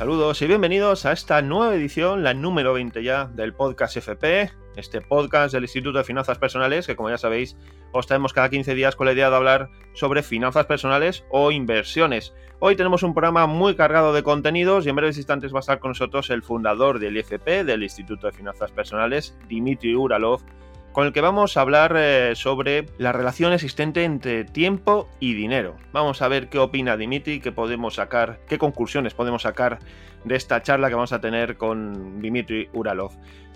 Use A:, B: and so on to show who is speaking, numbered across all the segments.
A: Saludos y bienvenidos a esta nueva edición, la número 20 ya, del podcast FP, este podcast del Instituto de Finanzas Personales, que como ya sabéis, os traemos cada 15 días con la idea de hablar sobre finanzas personales o inversiones. Hoy tenemos un programa muy cargado de contenidos y en breves instantes va a estar con nosotros el fundador del IFP, del Instituto de Finanzas Personales, Dimitri Uralov, con el que vamos a hablar eh, sobre la relación existente entre tiempo y dinero. Vamos a ver qué opina Dimitri, qué podemos sacar, qué conclusiones podemos sacar de esta charla que vamos a tener con Dimitri Uralov.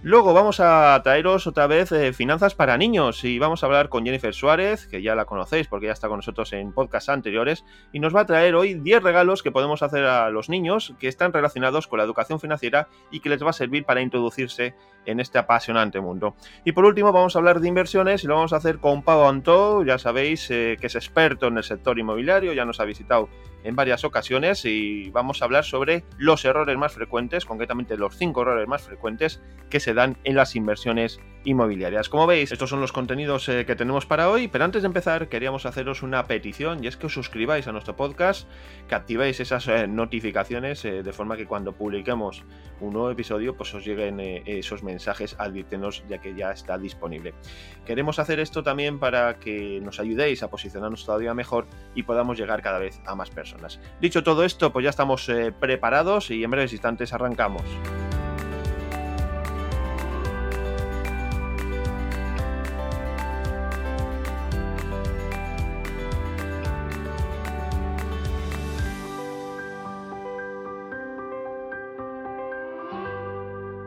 A: Luego vamos a traeros otra vez eh, finanzas para niños y vamos a hablar con Jennifer Suárez, que ya la conocéis porque ya está con nosotros en podcasts anteriores, y nos va a traer hoy 10 regalos que podemos hacer a los niños que están relacionados con la educación financiera y que les va a servir para introducirse en este apasionante mundo. Y por último vamos a hablar de inversiones y lo vamos a hacer con Pau Antó, ya sabéis eh, que es experto en el sector inmobiliario, ya nos ha visitado en varias ocasiones y vamos a hablar sobre los errores más frecuentes, concretamente los cinco errores más frecuentes que se dan en las inversiones inmobiliarias. Como veis, estos son los contenidos eh, que tenemos para hoy, pero antes de empezar queríamos haceros una petición y es que os suscribáis a nuestro podcast, que activéis esas eh, notificaciones eh, de forma que cuando publiquemos un nuevo episodio pues os lleguen esos mensajes advirtiéndonos ya que ya está disponible. Queremos hacer esto también para que nos ayudéis a posicionarnos todavía mejor y podamos llegar cada vez a más personas. Dicho todo esto, pues ya estamos preparados y en breves instantes arrancamos.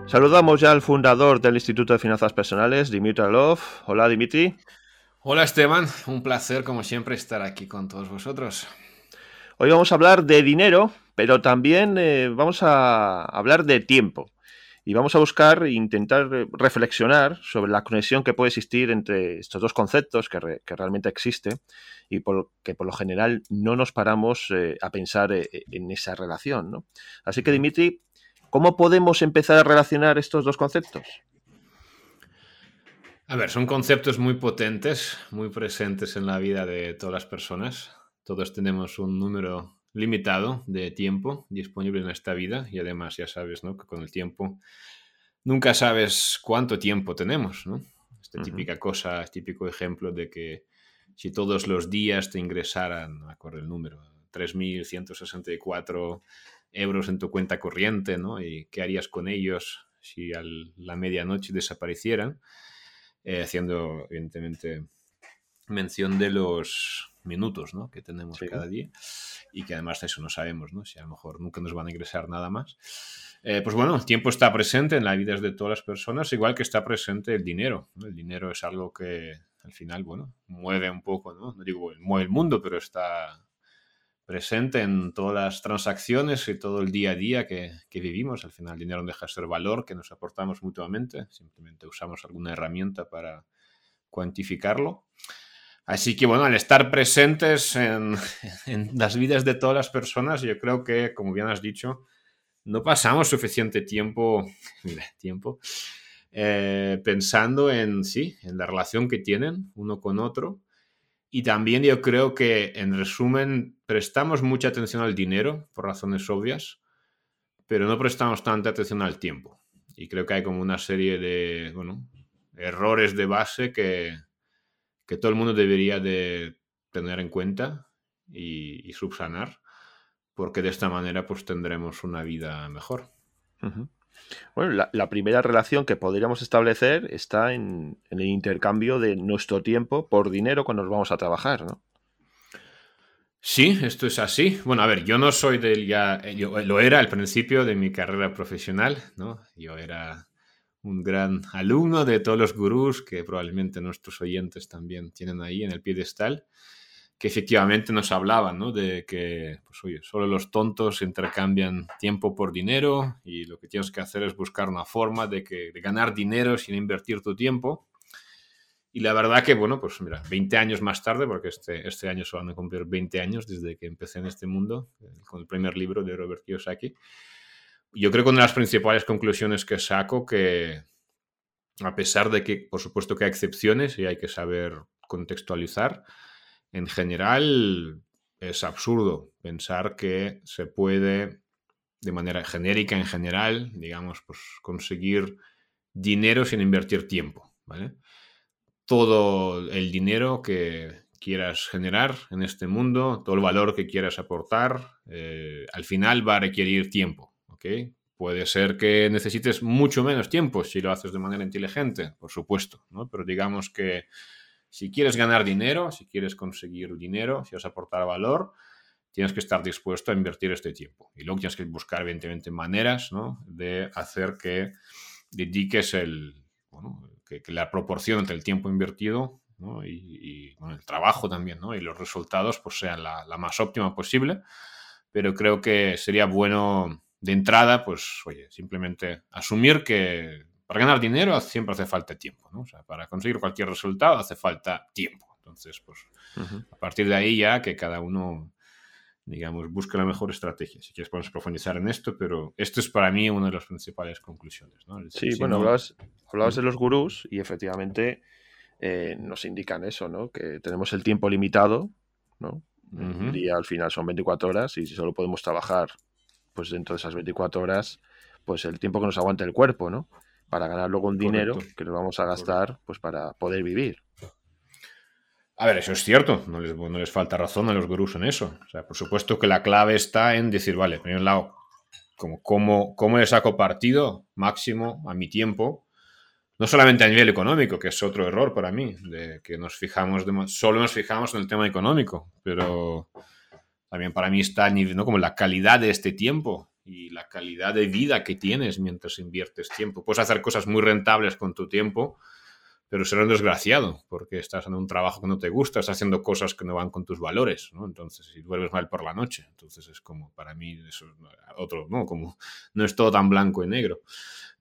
A: Saludamos ya al fundador del Instituto de Finanzas Personales, Dimitri Alov. Hola, Dimitri.
B: Hola, Esteban. Un placer, como siempre, estar aquí con todos vosotros.
A: Hoy vamos a hablar de dinero, pero también eh, vamos a hablar de tiempo. Y vamos a buscar e intentar reflexionar sobre la conexión que puede existir entre estos dos conceptos que, realmente existe y por, que por lo general no nos paramos eh, a pensar eh, en esa relación. Así que, Dimitri, ¿cómo podemos empezar a relacionar estos dos conceptos?
B: A ver, son conceptos muy potentes, muy presentes en la vida de todas las personas. Todos tenemos un número limitado de tiempo disponible en esta vida y además ya sabes, ¿no? Que con el tiempo nunca sabes cuánto tiempo tenemos, ¿no? Esta típica cosa, típico ejemplo de que si todos los días te ingresaran, no acuerdo el número, 3.164 euros en tu cuenta corriente, ¿no? ¿Y qué harías con ellos si a la medianoche desaparecieran? Eh, haciendo, evidentemente, mención de los minutos ¿no? que tenemos cada día y que además eso no sabemos, ¿no? si a lo mejor nunca nos van a ingresar nada más. Eh, pues bueno, el tiempo está presente en las vidas de todas las personas, igual que está presente el dinero. El dinero es algo que al final, bueno, mueve un poco, no, no digo mueve el mundo, pero está presente en todas las transacciones y todo el día a día que, vivimos. Al final el dinero no deja de ser valor que nos aportamos mutuamente, simplemente usamos alguna herramienta para cuantificarlo. Así que bueno, al estar presentes en, las vidas de todas las personas, yo creo que, como bien has dicho, no pasamos suficiente tiempo, tiempo eh, pensando en sí, en la relación que tienen uno con otro. Y también yo creo que, en resumen, prestamos mucha atención al dinero por razones obvias, pero no prestamos tanta atención al tiempo. Y creo que hay como una serie de bueno, errores de base que, que todo el mundo debería de tener en cuenta y, subsanar, porque de esta manera pues tendremos una vida mejor.
A: Bueno, la, primera relación que podríamos establecer está en, el intercambio de nuestro tiempo por dinero cuando nos vamos a trabajar, ¿no?
B: Sí, esto es así. Bueno, a ver, yo no soy del ya, yo lo era al principio de mi carrera profesional, ¿no? Yo era un gran alumno de todos los gurús que probablemente nuestros oyentes también tienen ahí en el piedestal, que efectivamente nos hablaban ¿no? de que, pues oye, solo los tontos intercambian tiempo por dinero y lo que tienes que hacer es buscar una forma de, que, de ganar dinero sin invertir tu tiempo. Y la verdad que, bueno, pues mira, 20 años más tarde, porque este, este año se van a cumplir 20 años desde que empecé en este mundo, eh, con el primer libro de Robert Kiyosaki, yo creo que una de las principales conclusiones que saco que a pesar de que por supuesto que hay excepciones y hay que saber contextualizar, en general es absurdo pensar que se puede de manera genérica en general, digamos, pues conseguir dinero sin invertir tiempo, ¿vale? Todo el dinero que quieras generar en este mundo, todo el valor que quieras aportar, eh, al final va a requerir tiempo, ¿ok? Puede ser que necesites mucho menos tiempo si lo haces de manera inteligente, por supuesto, ¿no? Pero digamos que si quieres ganar dinero, si quieres conseguir dinero, si vas a aportar valor, tienes que estar dispuesto a invertir este tiempo. Y luego tienes que buscar, evidentemente, maneras de hacer que dediques el, que, la proporción entre el tiempo invertido y, el trabajo también, y los resultados pues, sean la, más óptima posible. Pero creo que sería bueno de entrada, pues, oye, simplemente asumir que para ganar dinero siempre hace falta tiempo, ¿no? O sea, para conseguir cualquier resultado hace falta tiempo. Entonces, pues, a partir de ahí ya que cada uno digamos, busca la mejor estrategia. Si quieres podemos profundizar en esto, pero esto es para mí una de las principales conclusiones.
A: sí, bueno, hablabas, de los gurús y efectivamente eh, nos indican eso, ¿no? Que tenemos el tiempo limitado, ¿no? El día al final son 24 horas y si solo podemos trabajar pues dentro de esas 24 horas, pues el tiempo que nos aguante el cuerpo, ¿no? Para ganar luego un dinero que nos vamos a gastar pues para poder vivir.
B: A ver, eso es cierto, no les, no les falta razón a los gurús en eso. O sea, por supuesto que la clave está en decir, vale, por un lado, como, ¿cómo, cómo le saco partido máximo a mi tiempo? No solamente a nivel económico, que es otro error para mí, de que nos fijamos, solo nos fijamos en el tema económico, pero también para mí está ¿no? como la calidad de este tiempo y la calidad de vida que tienes mientras inviertes tiempo. Puedes hacer cosas muy rentables con tu tiempo, pero será un desgraciado porque estás en un trabajo que no te gusta, estás haciendo cosas que no van con tus valores, ¿no? Entonces, si duermes mal por la noche, entonces es como, para mí, eso es otro, ¿no? Como no es todo tan blanco y negro.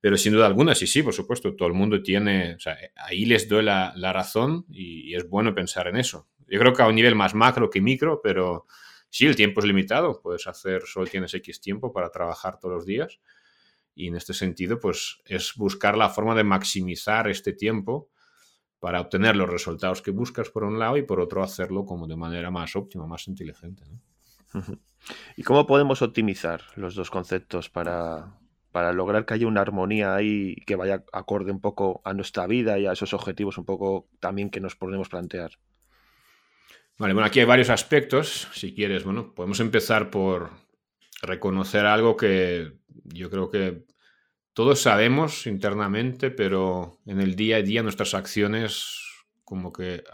B: Pero sin duda alguna, sí, sí, por supuesto, todo el mundo tiene, o sea, ahí les doy la, razón y, es bueno pensar en eso. Yo creo que a un nivel más macro que micro, pero sí, el tiempo es limitado, puedes hacer, solo tienes X tiempo para trabajar todos los días. Y en este sentido, pues es buscar la forma de maximizar este tiempo para obtener los resultados que buscas por un lado y por otro hacerlo como de manera más óptima, más inteligente.
A: ¿Y cómo podemos optimizar los dos conceptos para, para lograr que haya una armonía ahí que vaya acorde un poco a nuestra vida y a esos objetivos un poco también que nos podemos plantear?
B: Vale, bueno, aquí hay varios aspectos. Si quieres, bueno, podemos empezar por reconocer algo que yo creo que todos sabemos internamente, pero en el día a día nuestras acciones como que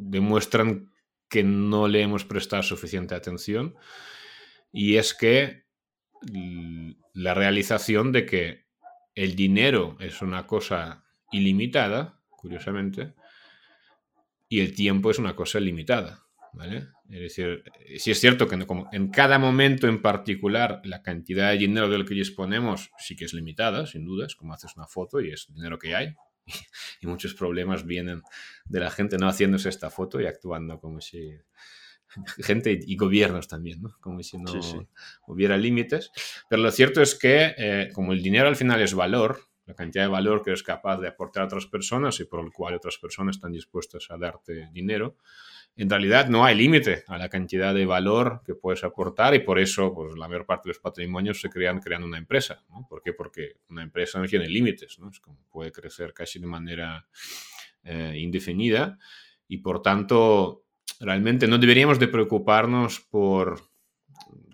B: demuestran que no le hemos prestado suficiente atención. Y es que la realización de que el dinero es una cosa ilimitada, curiosamente, y el tiempo es una cosa limitada. ¿Vale? Es decir, si es cierto que como en cada momento en particular la cantidad de dinero del que disponemos sí que es limitada, sin duda, es como haces una foto y es dinero que hay. Y muchos problemas vienen de la gente no haciéndose esta foto y actuando como si gente y gobiernos también, ¿no? Como si no hubiera límites. Pero lo cierto es que eh, como el dinero al final es valor, la cantidad de valor que eres capaz de aportar a otras personas y por el cual otras personas están dispuestas a darte dinero, en realidad no hay límite a la cantidad de valor que puedes aportar y por eso pues, la mayor parte de los patrimonios se crean creando una empresa. ¿no? ¿Por qué? Porque una empresa no tiene límites, ¿no? Es como puede crecer casi de manera eh, indefinida y por tanto realmente no deberíamos de preocuparnos por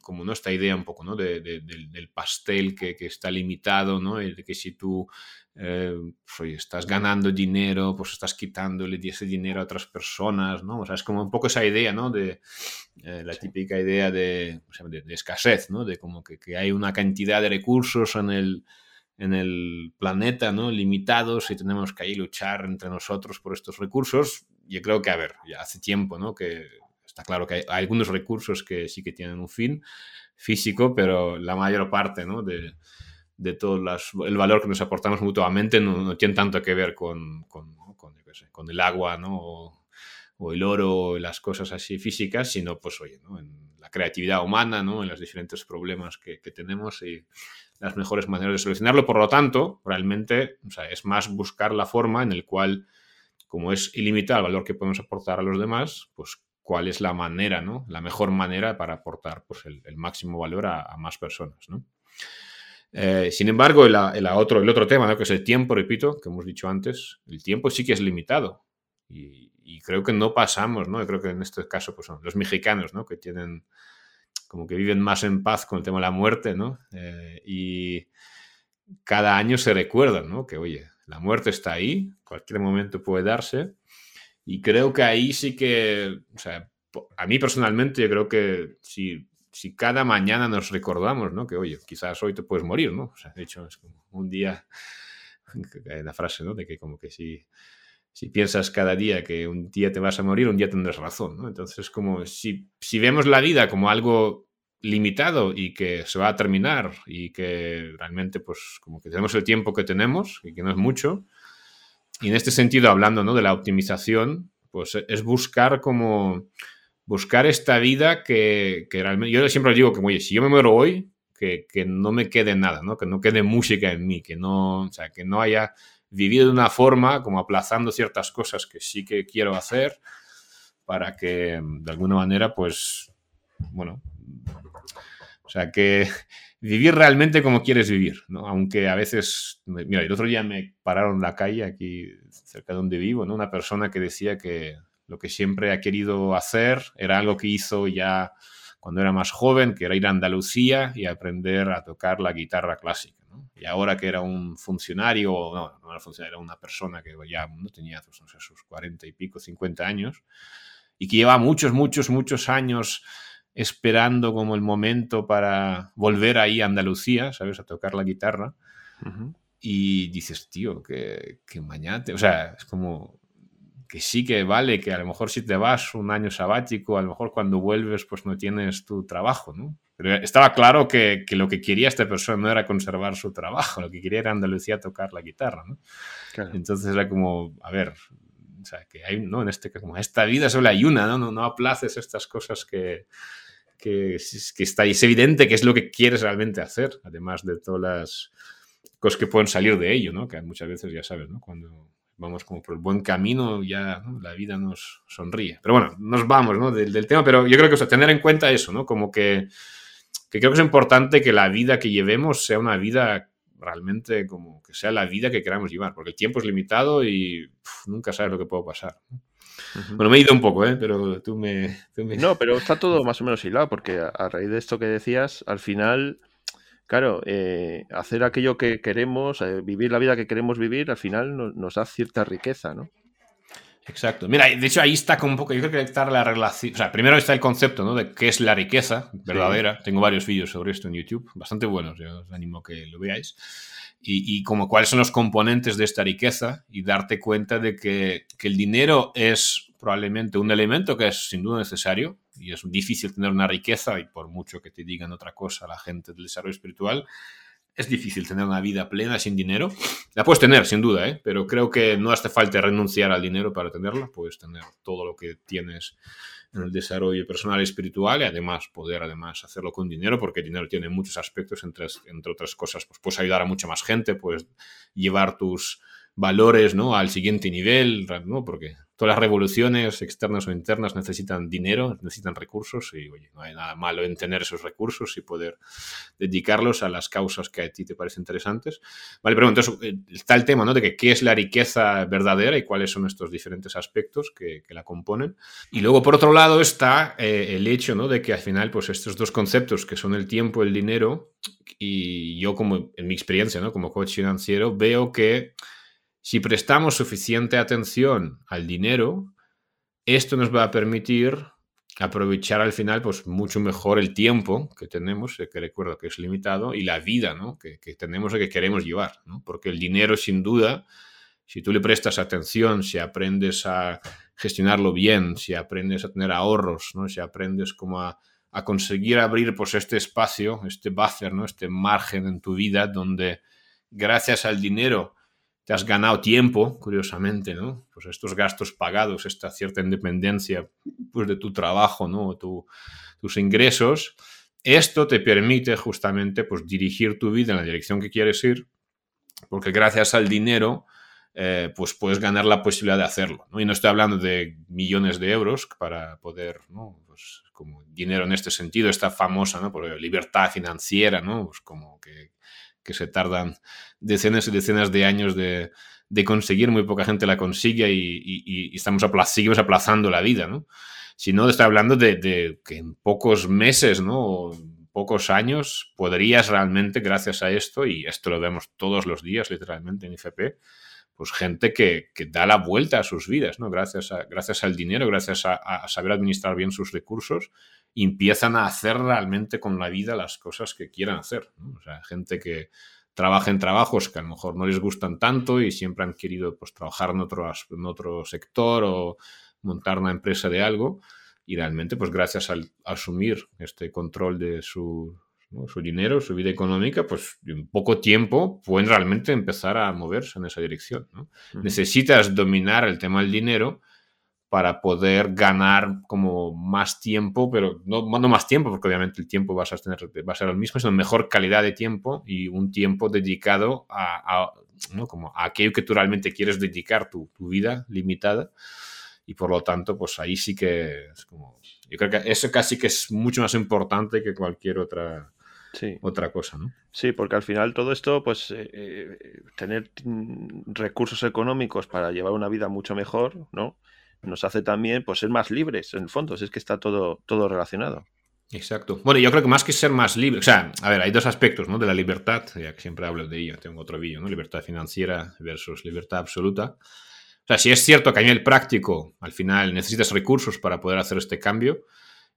B: como ¿no? esta idea un poco ¿no? de, del, pastel que, que, está limitado, ¿no? de que si tú eh, pues, estás ganando dinero, pues estás quitándole ese dinero a otras personas, ¿no? O sea, es como un poco esa idea, ¿no? De eh, la típica idea de, de, escasez, ¿no? De como que, que, hay una cantidad de recursos en el, en el planeta, ¿no? Limitados y tenemos que ahí luchar entre nosotros por estos recursos. Yo creo que, a ver, ya hace tiempo, ¿no? Que está claro que hay, algunos recursos que sí que tienen un fin físico, pero la mayor parte, ¿no? De, de todo el valor que nos aportamos mutuamente no, tiene tanto que ver con, con, con, el agua, ¿no? O, el oro, o las cosas así físicas, sino pues oye, ¿no? en la creatividad humana, ¿no? en los diferentes problemas que, que, tenemos y las mejores maneras de solucionarlo. Por lo tanto, realmente o sea, es más buscar la forma en el cual, como es ilimitado el valor que podemos aportar a los demás, pues cuál es la manera, ¿no? La mejor manera para aportar pues, el, máximo valor a, más personas, ¿no? Eh, sin embargo, el, otro, el otro tema, que es el tiempo, repito, que hemos dicho antes, el tiempo sí que es limitado. Y, creo que no pasamos, ¿no? creo que en este caso pues son los mexicanos, ¿no? Que tienen, como que viven más en paz con el tema de la muerte, ¿no? Eh, y cada año se recuerdan, ¿no? Que, oye, la muerte está ahí, cualquier momento puede darse. Y creo que ahí sí que, o sea, a mí personalmente yo creo que si si cada mañana nos recordamos, ¿no? Que, oye, quizás hoy te puedes morir, ¿no? O sea, de hecho, es como un día, la frase, ¿no? De que como que si, si piensas cada día que un día te vas a morir, un día tendrás razón, ¿no? Entonces, como si, si vemos la vida como algo limitado y que se va a terminar y que realmente, pues, como que tenemos el tiempo que tenemos y que no es mucho, y en este sentido, hablando, ¿no? De la optimización, pues es buscar como buscar esta vida que, realmente, yo siempre digo que, oye, si yo me muero hoy, que, no me quede nada, ¿no? Que no quede música en mí, que no, o sea, que no haya vivido de una forma como aplazando ciertas cosas que sí que quiero hacer para que de alguna manera, pues, bueno, o sea, que vivir realmente como quieres vivir, ¿no? Aunque a veces, mira, el otro día me pararon en la calle aquí cerca de donde vivo, ¿no? Una persona que decía que lo que siempre ha querido hacer era algo que hizo ya cuando era más joven, que era ir a Andalucía y aprender a tocar la guitarra clásica. Y ahora que era un funcionario, no, no era funcionario, era una persona que ya no tenía pues, no sus 40 y pico, 50 años, y que lleva muchos, muchos, muchos años esperando como el momento para volver ahí a Andalucía, ¿sabes? A tocar la guitarra. Y dices, tío, que, que mañana, o sea, es como, que sí que vale, que a lo mejor si te vas un año sabático, a lo mejor cuando vuelves pues no tienes tu trabajo, ¿no? Pero estaba claro que, que lo que quería esta persona no era conservar su trabajo, lo que quería era Andalucía tocar la guitarra, ¿no? Entonces era como, a ver, o sea, que hay, ¿no? En este, como esta vida solo hay una, ¿no? No, no aplaces estas cosas que, que, que está, es evidente que es lo que quieres realmente hacer, además de todas las cosas que pueden salir de ello, ¿no? Que muchas veces ya sabes, ¿no? Cuando vamos como por el buen camino, ya la vida nos sonríe. Pero bueno, nos vamos ¿no? del, tema, pero yo creo que o sea, tener en cuenta eso, ¿no? Como que, que, creo que es importante que la vida que llevemos sea una vida realmente como que sea la vida que queramos llevar, porque el tiempo es limitado y nunca sabes lo que puede pasar. Bueno, me he ido un poco, ¿eh? pero tú me,
A: No, pero está todo más o menos hilado, porque a raíz de esto que decías, al final claro, eh, hacer aquello que queremos, eh, vivir la vida que queremos vivir, al final nos da cierta riqueza, ¿no?
B: Exacto. Mira, de hecho ahí está como un poco, yo creo que está la relación, o sea, primero está el concepto, ¿no? De qué es la riqueza verdadera. Tengo varios vídeos sobre esto en YouTube, bastante buenos, yo os animo a que lo veáis. Y, y, como cuáles son los componentes de esta riqueza y darte cuenta de que, que el dinero es probablemente un elemento que es sin duda necesario, y es difícil tener una riqueza, y por mucho que te digan otra cosa la gente del desarrollo espiritual, es difícil tener una vida plena sin dinero. La puedes tener, sin duda, ¿eh? pero creo que no hace falta renunciar al dinero para tenerla. Puedes tener todo lo que tienes en el desarrollo personal espiritual y además poder además hacerlo con dinero porque el dinero tiene muchos aspectos, entre, entre otras cosas, pues puedes ayudar a mucha más gente, puedes llevar tus valores ¿no? al siguiente nivel, ¿no? porque todas las revoluciones externas o internas necesitan dinero, necesitan recursos y oye, no hay nada malo en tener esos recursos y poder dedicarlos a las causas que a ti te parecen interesantes. Vale, pero entonces eh, está el tema ¿no? de que qué es la riqueza verdadera y cuáles son estos diferentes aspectos que, que la componen. Y luego, por otro lado, está eh, el hecho ¿no? de que al final pues estos dos conceptos que son el tiempo y el dinero, y yo como en mi experiencia ¿no? como coach financiero veo que si prestamos suficiente atención al dinero, esto nos va a permitir aprovechar al final pues mucho mejor el tiempo que tenemos, que recuerdo que es limitado, y la vida ¿no? que, tenemos y que queremos llevar. Porque el dinero sin duda, si tú le prestas atención, si aprendes a gestionarlo bien, si aprendes a tener ahorros, ¿no? si aprendes como a, conseguir abrir pues este espacio, este buffer, ¿no? este margen en tu vida donde gracias al dinero te has ganado tiempo, curiosamente, ¿no? Pues estos gastos pagados, esta cierta independencia pues, de tu trabajo, ¿no? tus ingresos, esto te permite justamente pues, dirigir tu vida en la dirección que quieres ir, porque gracias al dinero eh, pues puedes ganar la posibilidad de hacerlo. ¿no? Y no estoy hablando de millones de euros para poder, ¿no? Pues como dinero en este sentido, esta famosa ¿no? Por libertad financiera, ¿no? Pues como que, que, se tardan decenas y decenas de años de, de conseguir, muy poca gente la consigue y, y, estamos aplazando la vida, ¿no? Sino estoy hablando de, que en pocos meses, ¿no? pocos años podrías realmente, gracias a esto, y esto lo vemos todos los días literalmente en IFP, pues gente que, da la vuelta a sus vidas, ¿no? Gracias, gracias al dinero, gracias a, saber administrar bien sus recursos, empiezan a hacer realmente con la vida las cosas que quieran hacer. O sea, gente que trabaja en trabajos que a lo mejor no les gustan tanto y siempre han querido pues, trabajar en otro, en otro sector o montar una empresa de algo y realmente pues gracias al asumir este control de su, su dinero, su vida económica, pues en poco tiempo pueden realmente empezar a moverse en esa dirección. Necesitas dominar el tema del dinero para poder ganar como más tiempo, pero no, no, más tiempo, porque obviamente el tiempo vas a, tener, va a ser el mismo, sino mejor calidad de tiempo y un tiempo dedicado a, ¿no? como a aquello que tú realmente quieres dedicar tu, tu, vida limitada. Y por lo tanto, pues ahí sí que es como... Yo creo que eso casi que es mucho más importante que cualquier otra otra cosa, ¿no?
A: Sí, porque al final todo esto, pues eh, eh, tener recursos económicos para llevar una vida mucho mejor, ¿no? Nos hace también pues ser más libres, en el fondo, si es que está todo, todo relacionado.
B: Exacto. Bueno, yo creo que más que ser más libre, o sea, a ver, hay dos aspectos, ¿no? De la libertad, ya que siempre hablo de ello, tengo otro vídeo, ¿no? Libertad financiera versus libertad absoluta. O sea, si es cierto que a nivel práctico, al final necesitas recursos para poder hacer este cambio,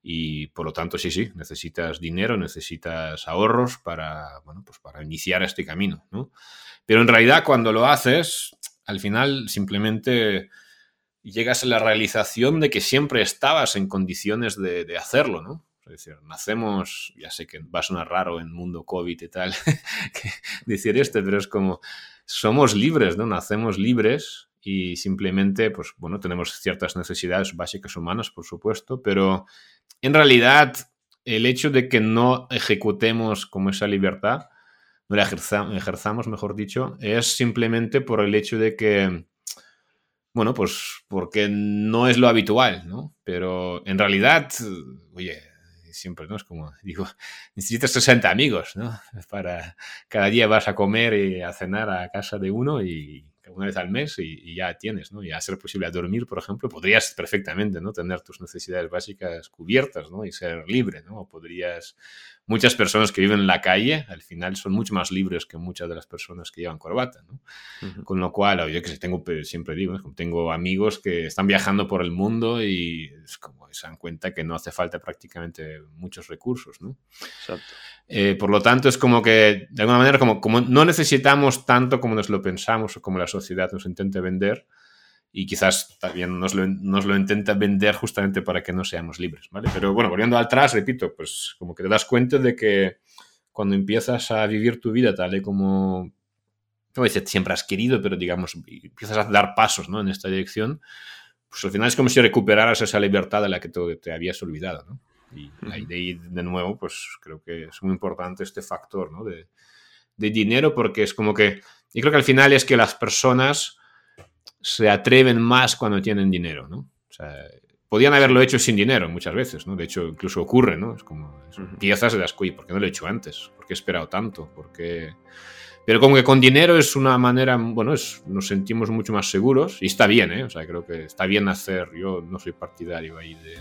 B: y por lo tanto, sí, sí, necesitas dinero, necesitas ahorros para, bueno, pues para iniciar este camino, ¿no? Pero en realidad cuando lo haces, al final simplemente llegas a la realización de que siempre estabas en condiciones de, hacerlo, ¿no? Es decir, nacemos, ya sé que va a sonar raro en mundo COVID y tal decir esto, pero es como, somos libres, ¿no? Nacemos libres y simplemente, pues bueno, tenemos ciertas necesidades básicas humanas, por supuesto, pero en realidad el hecho de que no ejecutemos como esa libertad, no la ejerzamos, mejor dicho, es simplemente por el hecho de que, bueno, pues porque no es lo habitual, ¿no? Pero en realidad, oye, siempre, ¿no? Es como, digo, necesitas 60 amigos, ¿no? Para cada día vas a comer y a cenar a casa de uno y una vez al mes y, ya tienes, ¿no? Y a ser posible dormir, por ejemplo, podrías perfectamente, ¿no? Tener tus necesidades básicas cubiertas, ¿no? Y ser libre, ¿no? podrías... Muchas personas que viven en la calle, al final, son mucho más libres que muchas de las personas que llevan corbata, ¿no? Con lo cual, yo que sé, tengo, siempre digo, tengo amigos que están viajando por el mundo y es como se dan cuenta que no hace falta prácticamente muchos recursos, ¿no? Exacto. Eh, por lo tanto, es como que, de alguna manera, como, como no necesitamos tanto como nos lo pensamos o como la sociedad nos intenta vender, y quizás también nos lo, nos lo, intenta vender justamente para que no seamos libres, ¿vale? Pero bueno, volviendo atrás, repito, pues como que te das cuenta de que cuando empiezas a vivir tu vida tal y como, no voy siempre has querido, pero digamos, empiezas a dar pasos, ¿no? En esta dirección, pues al final es como si recuperaras esa libertad de la que te, te habías olvidado, ¿no? Y de ahí, de nuevo, pues creo que es muy importante este factor ¿no? de, de, dinero porque es como que, y creo que al final es que las personas se atreven más cuando tienen dinero, ¿no? O sea, podían haberlo hecho sin dinero muchas veces, ¿no? De hecho, incluso ocurre, ¿no? Es como piezas de las ¿por qué no lo he hecho antes? ¿Por qué he esperado tanto? ¿Por qué...? Pero como que con dinero es una manera, bueno, es, nos sentimos mucho más seguros y está bien, ¿eh? O sea, creo que está bien hacer, yo no soy partidario ahí de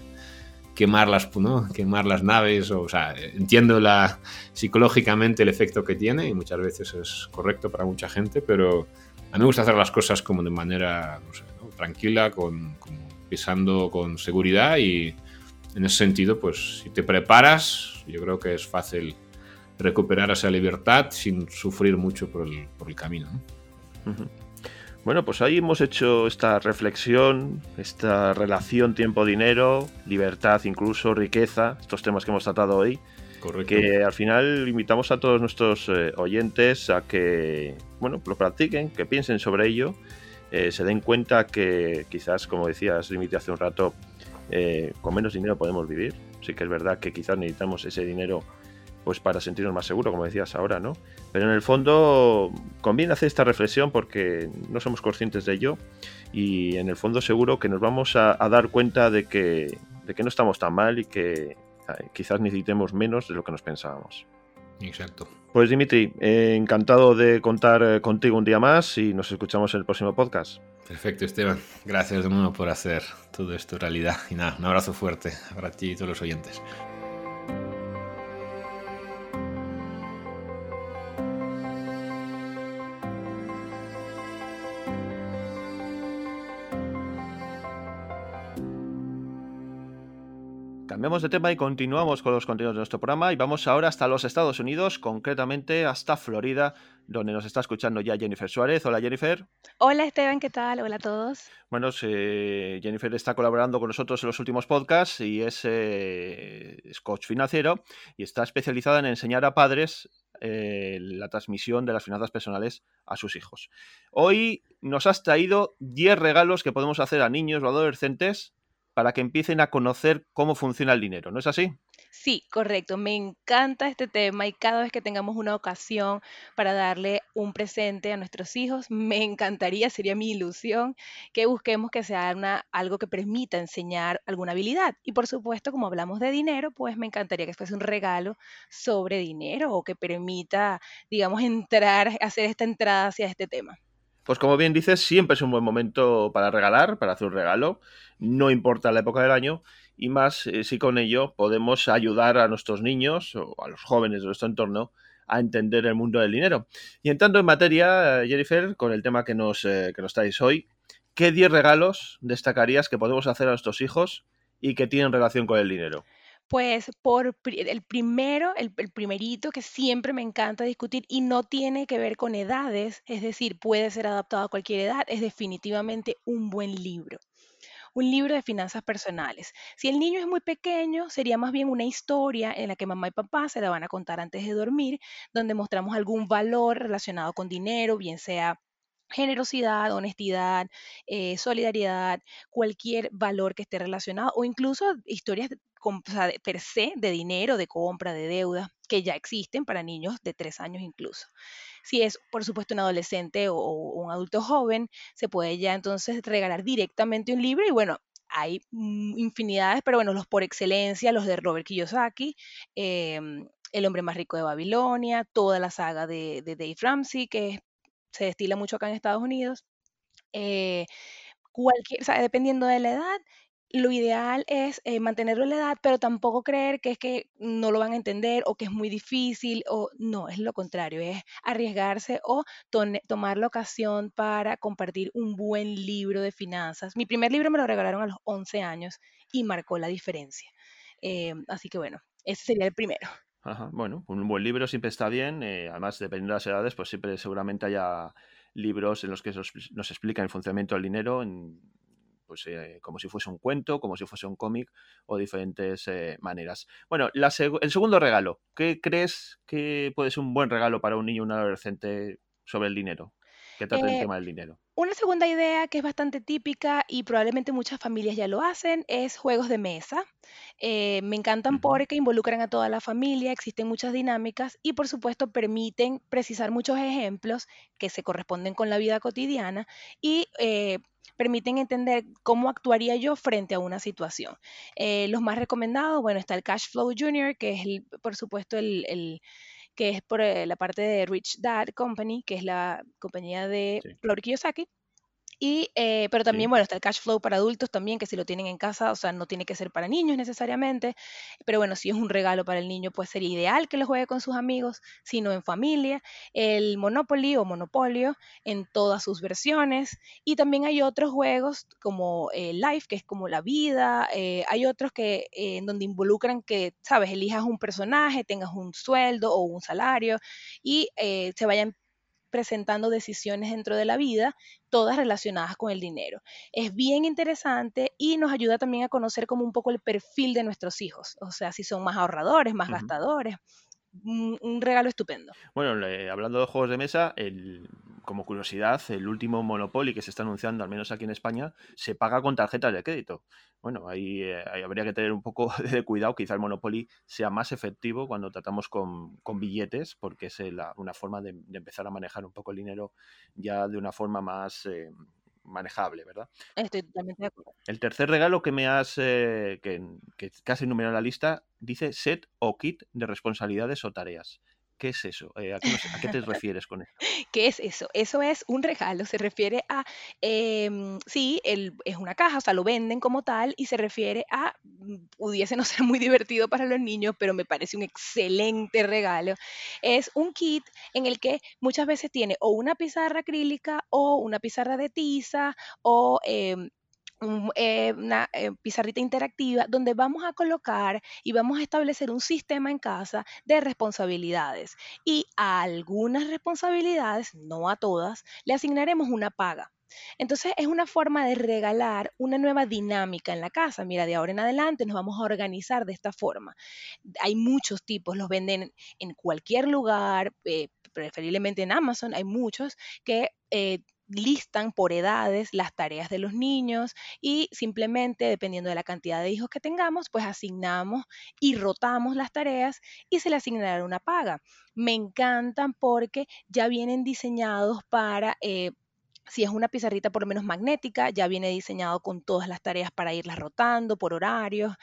B: quemar las, ¿no? quemar las naves, o, sea, entiendo la, psicológicamente el efecto que tiene y muchas veces es correcto para mucha gente, pero mí me gusta hacer las cosas como de manera, no sé, tranquila, con, pisando con seguridad y en ese sentido, pues si te preparas, yo creo que es fácil recuperar esa libertad sin sufrir mucho por el camino.
A: Bueno, pues ahí hemos hecho esta reflexión, esta relación tiempo-dinero, libertad incluso, riqueza, estos temas que hemos tratado hoy. Correcto. Que al final invitamos a todos nuestros eh, oyentes a que, bueno, lo practiquen, que piensen sobre ello, eh, se den cuenta que quizás, como decías, Limite hace un rato, eh, con menos dinero podemos vivir. Sí que es verdad que quizás necesitamos ese dinero pues para sentirnos más seguros, como decías ahora, ¿no? Pero en el fondo conviene hacer esta reflexión porque no somos conscientes de ello y en el fondo seguro que nos vamos a, dar cuenta de que, de que no estamos tan mal y que quizás necesitemos menos de lo que nos pensábamos.
B: Exacto.
A: Pues Dimitri, eh, encantado de contar eh, contigo un día más y nos escuchamos en el próximo podcast.
B: Perfecto, Esteban. Gracias de nuevo por hacer todo esto realidad. Y nada, un abrazo fuerte para ti y todos los oyentes.
A: Cambiamos de tema y continuamos con los contenidos de nuestro programa y vamos ahora hasta los Estados Unidos, concretamente hasta Florida, donde nos está escuchando ya Jennifer Suárez. Hola Jennifer.
C: Hola Esteban, ¿qué tal? Hola a todos.
A: Bueno, Jennifer está colaborando con nosotros en los últimos podcasts y es, eh, coach financiero y está especializada en enseñar a padres eh, la transmisión de las finanzas personales a sus hijos. Hoy nos has traído 10 regalos que podemos hacer a niños o adolescentes para que empiecen a conocer cómo funciona el dinero, ¿no es así?
C: Sí, correcto. Me encanta este tema y cada vez que tengamos una ocasión para darle un presente a nuestros hijos, me encantaría, sería mi ilusión, que busquemos que sea algo que permita enseñar alguna habilidad. Y por supuesto, como hablamos de dinero, pues me encantaría que fuese un regalo sobre dinero o que permita, digamos, entrar, hacer esta entrada hacia este tema.
A: Pues como bien dices, siempre es un buen momento para regalar, para hacer un regalo, no importa la época del año, y más eh, si con ello podemos ayudar a nuestros niños o a los jóvenes de nuestro entorno a entender el mundo del dinero. Y entrando en materia, eh, Jennifer, con el tema que nos, eh, que nos traes hoy, ¿qué 10 regalos destacarías que podemos hacer a nuestros hijos y que tienen relación con el dinero?
C: Pues por el primero, el, primerito que siempre me encanta discutir y no tiene que ver con edades, es decir, puede ser adaptado a cualquier edad, es definitivamente un buen libro. Un libro de finanzas personales. Si el niño es muy pequeño, sería más bien una historia en la que mamá y papá se la van a contar antes de dormir, donde mostramos algún valor relacionado con dinero, bien sea generosidad, honestidad, eh, solidaridad, cualquier valor que esté relacionado o incluso historias per se de dinero, de compra, de deuda, que ya existen para niños de tres años incluso. Si es, por supuesto, un adolescente o, un adulto joven, se puede ya entonces regalar directamente un libro y bueno, hay mm, infinidades, pero bueno, los por excelencia, los de Robert Kiyosaki, em, El hombre más rico de Babilonia, toda la saga de, Dave Ramsey, que se destila mucho acá en Estados Unidos. Eh, cualquier, o dependiendo de la edad, lo ideal es eh, mantenerlo en la edad, pero tampoco creer que es que no lo van a entender o que es muy difícil o no, es lo contrario, es arriesgarse o tomar la ocasión para compartir un buen libro de finanzas. Mi primer libro me lo regalaron a los 11 años y marcó la diferencia. Eh, así que bueno, ese sería el primero.
A: bueno, un buen libro siempre está bien, eh, además dependiendo de las edades, pues siempre seguramente haya libros en los que nos, nos explican el funcionamiento del dinero pues eh, como si fuese un cuento, como si fuese un cómic o diferentes eh, maneras. Bueno, el segundo regalo, ¿qué crees que puede ser un buen regalo para un niño o un adolescente sobre el dinero? ¿Qué trata el eh, tema del dinero?
C: Una segunda idea que es bastante típica y probablemente muchas familias ya lo hacen es juegos de mesa. me encantan porque involucran a toda la familia, existen muchas dinámicas y por supuesto permiten precisar muchos ejemplos que se corresponden con la vida cotidiana y permiten entender cómo actuaría yo frente a una situación. Eh, los más recomendados, bueno, está el Cash Flow Junior, que es, por supuesto, el, que es por eh, la parte de Rich Dad Company, que es la compañía de Flor Kiyosaki. Y, eh, pero también, bueno, está el cash flow para adultos también, que si lo tienen en casa, o sea, no tiene que ser para niños necesariamente, pero bueno, si es un regalo para el niño, pues sería ideal que lo juegue con sus amigos, sino en familia. El Monopoly o Monopolio en todas sus versiones. Y también hay otros juegos como eh, Life, que es como la vida. Eh, hay otros que en donde involucran que, sabes, elijas un personaje, tengas un sueldo o un salario y se vayan presentando decisiones dentro de la vida, todas relacionadas con el dinero. Es bien interesante y nos ayuda también a conocer como un poco el perfil de nuestros hijos, o sea, si son más ahorradores, más gastadores. Un, regalo estupendo.
A: Bueno, hablando de juegos de mesa, como curiosidad, el último Monopoly que se está anunciando, al menos aquí en España, se paga con tarjetas de crédito. Bueno, ahí, eh, habría que tener un poco de cuidado. Quizá el Monopoly sea más efectivo cuando tratamos con, billetes, porque es una forma de, empezar a manejar un poco el dinero ya de una forma más manejable, ¿verdad?
C: Estoy totalmente de acuerdo.
A: El tercer regalo que me has, que, que casi enumerado en la lista, dice set o kit de responsabilidades o tareas. ¿Qué es eso? Eh, ¿a, qué te refieres con eso?
C: ¿Qué es eso? Eso es un regalo, se refiere a, em, sí, es una caja, o sea, lo venden como tal y se refiere a, mm, pudiese no ser muy divertido para los niños, pero me parece un excelente regalo. Es un kit en el que muchas veces tiene o una pizarra acrílica o una pizarra de tiza o... Eh, una eh, pizarrita interactiva donde vamos a colocar y vamos a establecer un sistema en casa de responsabilidades. Y a algunas responsabilidades, no a todas, le asignaremos una paga. Entonces es una forma de regalar una nueva dinámica en la casa. Mira, de ahora en adelante nos vamos a organizar de esta forma. Hay muchos tipos, los venden en cualquier lugar, eh, preferiblemente en Amazon, hay muchos que listan por edades las tareas de los niños y simplemente dependiendo de la cantidad de hijos que tengamos, pues asignamos y rotamos las tareas y se le asignará una paga. Me encantan porque ya vienen diseñados para... Eh, si es una pizarrita por lo menos magnética, ya viene diseñado con todas las tareas para irlas rotando por horarios,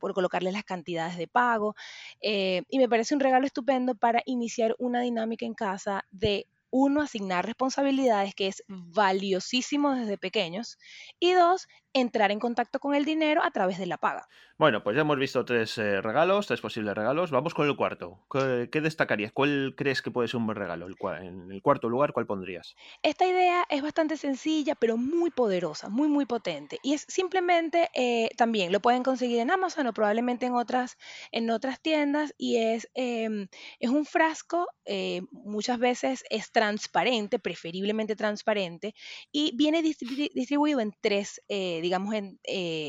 C: por colocarle las cantidades de pago. Eh, y me parece un regalo estupendo para iniciar una dinámica en casa de uno, asignar responsabilidades, que es valiosísimo desde pequeños, y dos, entrar en contacto con el dinero a través de la paga.
A: Bueno, pues ya hemos visto tres eh, regalos, tres posibles regalos. Vamos con el cuarto. ¿Qué, destacarías? ¿Cuál crees que puede ser un buen regalo? en el cuarto lugar, ¿cuál pondrías?
C: Esta idea es bastante sencilla, pero muy poderosa, muy, muy potente. Y es simplemente, eh, también lo pueden conseguir en Amazon o probablemente en otras, en otras tiendas. Y es, em, es un frasco, eh, muchas veces es transparente, preferiblemente transparente, y viene distribuido en tres, digamos, en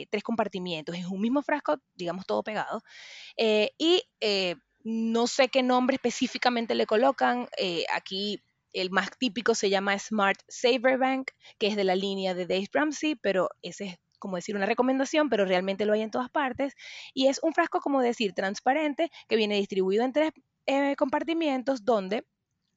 C: tres compartimientos. Es un mismo frasco digamos todo pegado, eh, y eh, no sé qué nombre específicamente le colocan. Eh, aquí el más típico se llama Smart Saver Bank, que es de la línea de Dave Ramsey, pero ese es como decir una recomendación, pero realmente lo hay en todas partes. Y es un frasco, como decir, transparente, que viene distribuido en tres compartimientos donde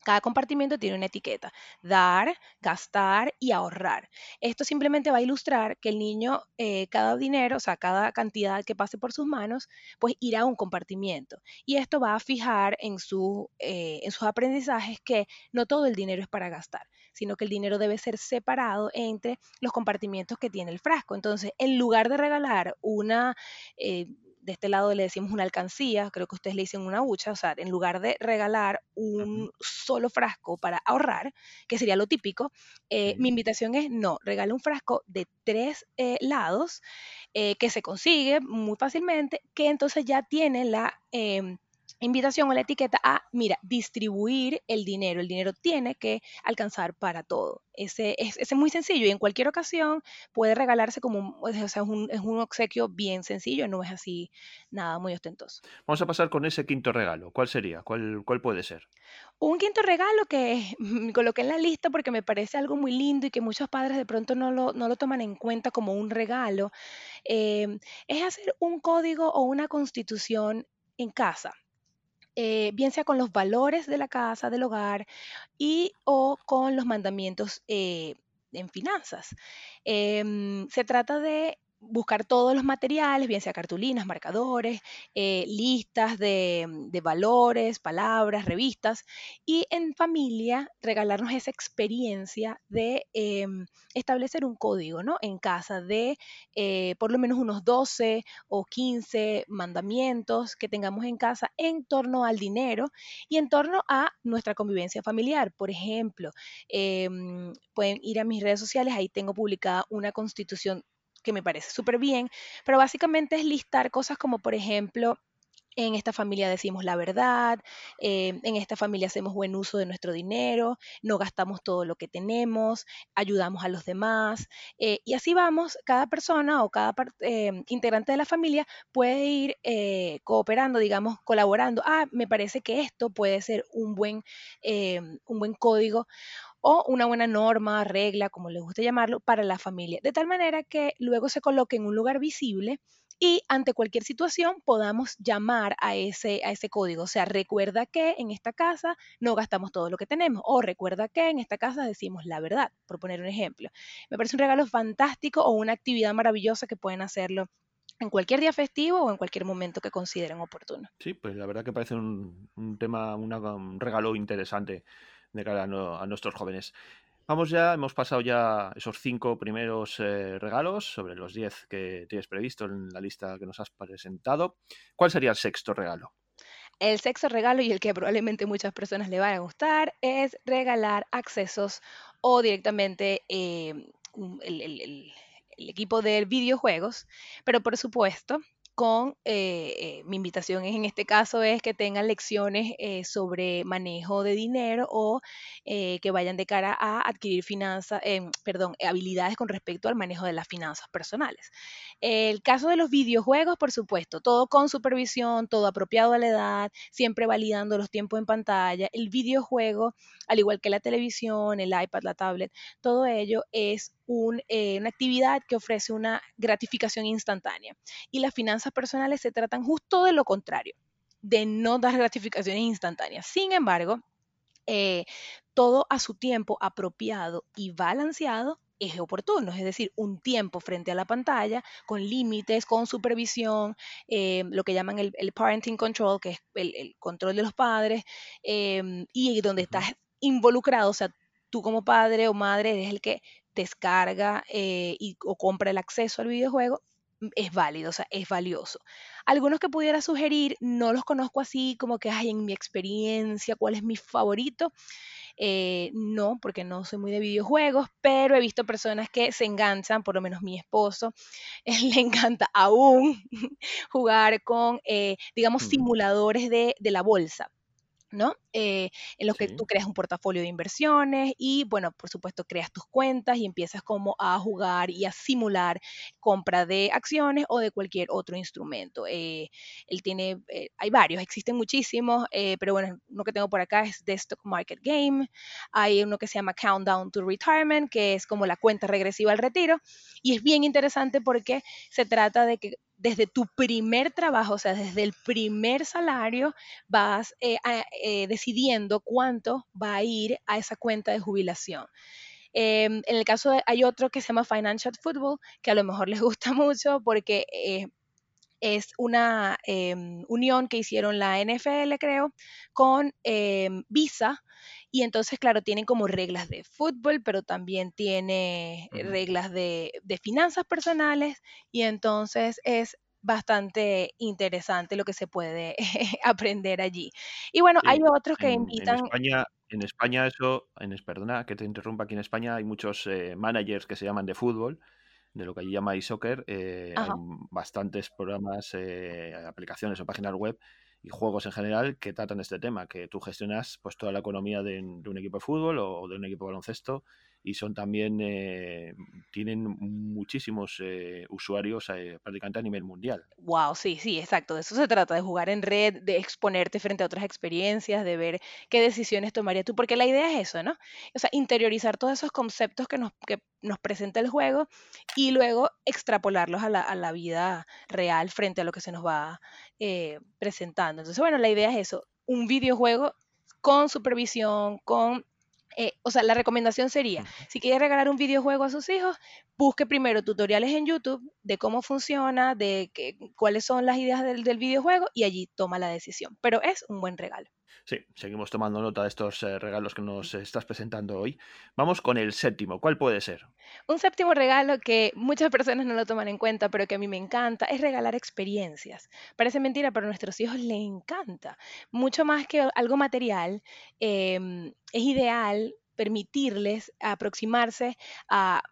C: cada compartimiento tiene una etiqueta, dar, gastar y ahorrar. Esto simplemente va a ilustrar que el niño, eh, cada dinero, o sea, cada cantidad que pase por sus manos, pues irá a un compartimiento. Y esto va a fijar en, eh, en sus aprendizajes que no todo el dinero es para gastar, sino que el dinero debe ser separado entre los compartimientos que tiene el frasco. Entonces, en lugar de regalar una... Eh, de este lado le decimos una alcancía, creo que ustedes le dicen una hucha, o sea, en lugar de regalar un solo frasco para ahorrar, que sería lo típico, eh, mi invitación es no, regale un frasco de tres eh, lados eh, que se consigue muy fácilmente, que entonces ya tiene la em, invitación o la etiqueta a, mira, distribuir el dinero. El dinero tiene que alcanzar para todo. Ese es, muy sencillo y en cualquier ocasión puede regalarse como un, o sea, es, un, es un obsequio bien sencillo, no es así nada muy ostentoso.
A: Vamos a pasar con ese quinto regalo. ¿Cuál sería? ¿Cuál, cuál puede ser?
C: Un quinto regalo que coloqué en la lista porque me parece algo muy lindo y que muchos padres de pronto no lo, no lo toman en cuenta como un regalo, eh, es hacer un código o una constitución en casa. Eh, bien sea con los valores de la casa, del hogar, y o con los mandamientos eh, en finanzas. Em, se trata de buscar todos los materiales, bien sea cartulinas, marcadores, eh, listas de, valores, palabras, revistas, y en familia regalarnos esa experiencia de em, establecer un código, ¿no? En casa de eh, por lo menos unos 12 o 15 mandamientos que tengamos en casa en torno al dinero y en torno a nuestra convivencia familiar. Por ejemplo, em, pueden ir a mis redes sociales, ahí tengo publicada una constitución que me parece súper bien, pero básicamente es listar cosas como, por ejemplo, en esta familia decimos la verdad, eh, en esta familia hacemos buen uso de nuestro dinero, no gastamos todo lo que tenemos, ayudamos a los demás, eh, y así vamos, cada persona o cada eh, integrante de la familia puede ir cooperando, digamos, colaborando. Ah, me parece que esto puede ser un buen, un buen código o una buena norma, regla, como les guste llamarlo, para la familia, de tal manera que luego se coloque en un lugar visible y ante cualquier situación podamos llamar a ese, a ese código. O sea, recuerda que en esta casa no gastamos todo lo que tenemos o recuerda que en esta casa decimos la verdad, por poner un ejemplo. Me parece un regalo fantástico o una actividad maravillosa que pueden hacerlo en cualquier día festivo o en cualquier momento que consideren oportuno.
A: Sí, pues la verdad que parece un, tema, un regalo interesante de cara a, nuestros jóvenes. Vamos ya, hemos pasado ya esos cinco primeros eh, regalos sobre los diez que tienes previsto en la lista que nos has presentado. ¿Cuál sería el sexto regalo?
C: El sexto regalo y el que probablemente muchas personas le van a gustar es regalar accesos o directamente eh, el equipo de videojuegos, pero por supuesto con eh, eh, mi invitación en este caso es que tengan lecciones eh, sobre manejo de dinero o que vayan de cara a adquirir finanzas, perdón, habilidades con respecto al manejo de las finanzas personales. El caso de los videojuegos, por supuesto, todo con supervisión, todo apropiado a la edad, siempre validando los tiempos en pantalla. El videojuego, al igual que la televisión, el iPad, la tablet, todo ello es una actividad que ofrece una gratificación instantánea. Y las finanzas personales se tratan justo de lo contrario, de no dar gratificaciones instantáneas. Sin embargo, eh, todo a su tiempo apropiado y balanceado es oportuno, es decir, un tiempo frente a la pantalla, con límites, con supervisión, eh, lo que llaman el, parenting control, que es el, control de los padres, em, y donde estás involucrado, o sea, tú como padre o madre eres el que descarga eh, y, o compra el acceso al videojuego, es válido, o sea, es valioso. Algunos que pudiera sugerir, no los conozco así como que, ay, en mi experiencia, cuál es mi favorito. Eh, no, porque no soy muy de videojuegos, pero he visto personas que se enganchan, por lo menos mi esposo, le encanta aún jugar con, eh, digamos, simuladores de, de la bolsa. ¿No? Eh, en los que tú creas un portafolio de inversiones y, bueno, por supuesto, creas tus cuentas y empiezas como a jugar y a simular compra de acciones o de cualquier otro instrumento. Eh, él tiene, eh, hay varios, existen muchísimos, pero bueno, uno que tengo por acá es The Stock Market Game, hay uno que se llama Countdown to Retirement, que es como la cuenta regresiva al retiro, y es bien interesante porque se trata de que desde tu primer trabajo, o sea, desde el primer salario, vas eh, eh, decidiendo cuánto va a ir a esa cuenta de jubilación. Em, en el caso de, hay otro que se llama Financial Football, que a lo mejor les gusta mucho porque eh, es una em, unión que hicieron la NFL, creo, con em, Visa. Y entonces, claro, tienen como reglas de fútbol, pero también tiene reglas de, finanzas personales. Y entonces es bastante interesante lo que se puede aprender allí. Y bueno, hay otros que invitan...
A: En España, en España eso, en, perdona que te interrumpa, aquí en España hay muchos eh, managers que se llaman de fútbol de lo que allí llama soccer, eh, hay bastantes programas, eh, aplicaciones o páginas web y juegos en general que tratan este tema, que tú gestionas pues toda la economía de, un equipo de fútbol o, de un equipo de baloncesto y son también, eh, tienen muchísimos eh, usuarios eh, prácticamente a nivel mundial.
C: Wow, sí, sí, exacto. De eso se trata, de jugar en red, de exponerte frente a otras experiencias, de ver qué decisiones tomarías tú, porque la idea es eso, ¿no? O sea, interiorizar todos esos conceptos que nos, que nos presenta el juego y luego extrapolarlos a la, a la vida real frente a lo que se nos va presentando. Entonces, bueno, la idea es eso, un videojuego con supervisión, con eh, o sea, la recomendación sería, si quiere regalar un videojuego a sus hijos, busque primero tutoriales en YouTube de cómo funciona, de cuáles son las ideas del, videojuego y allí toma la decisión. Pero es un buen regalo.
A: Sí, seguimos tomando nota de estos eh, regalos que nos estás presentando hoy. Vamos con el séptimo. ¿Cuál puede ser?
C: Un séptimo regalo que muchas personas no lo toman en cuenta, pero que a mí me encanta, es regalar experiencias. Parece mentira, pero a nuestros hijos les encanta. Mucho más que algo material, em, es ideal permitirles aproximarse a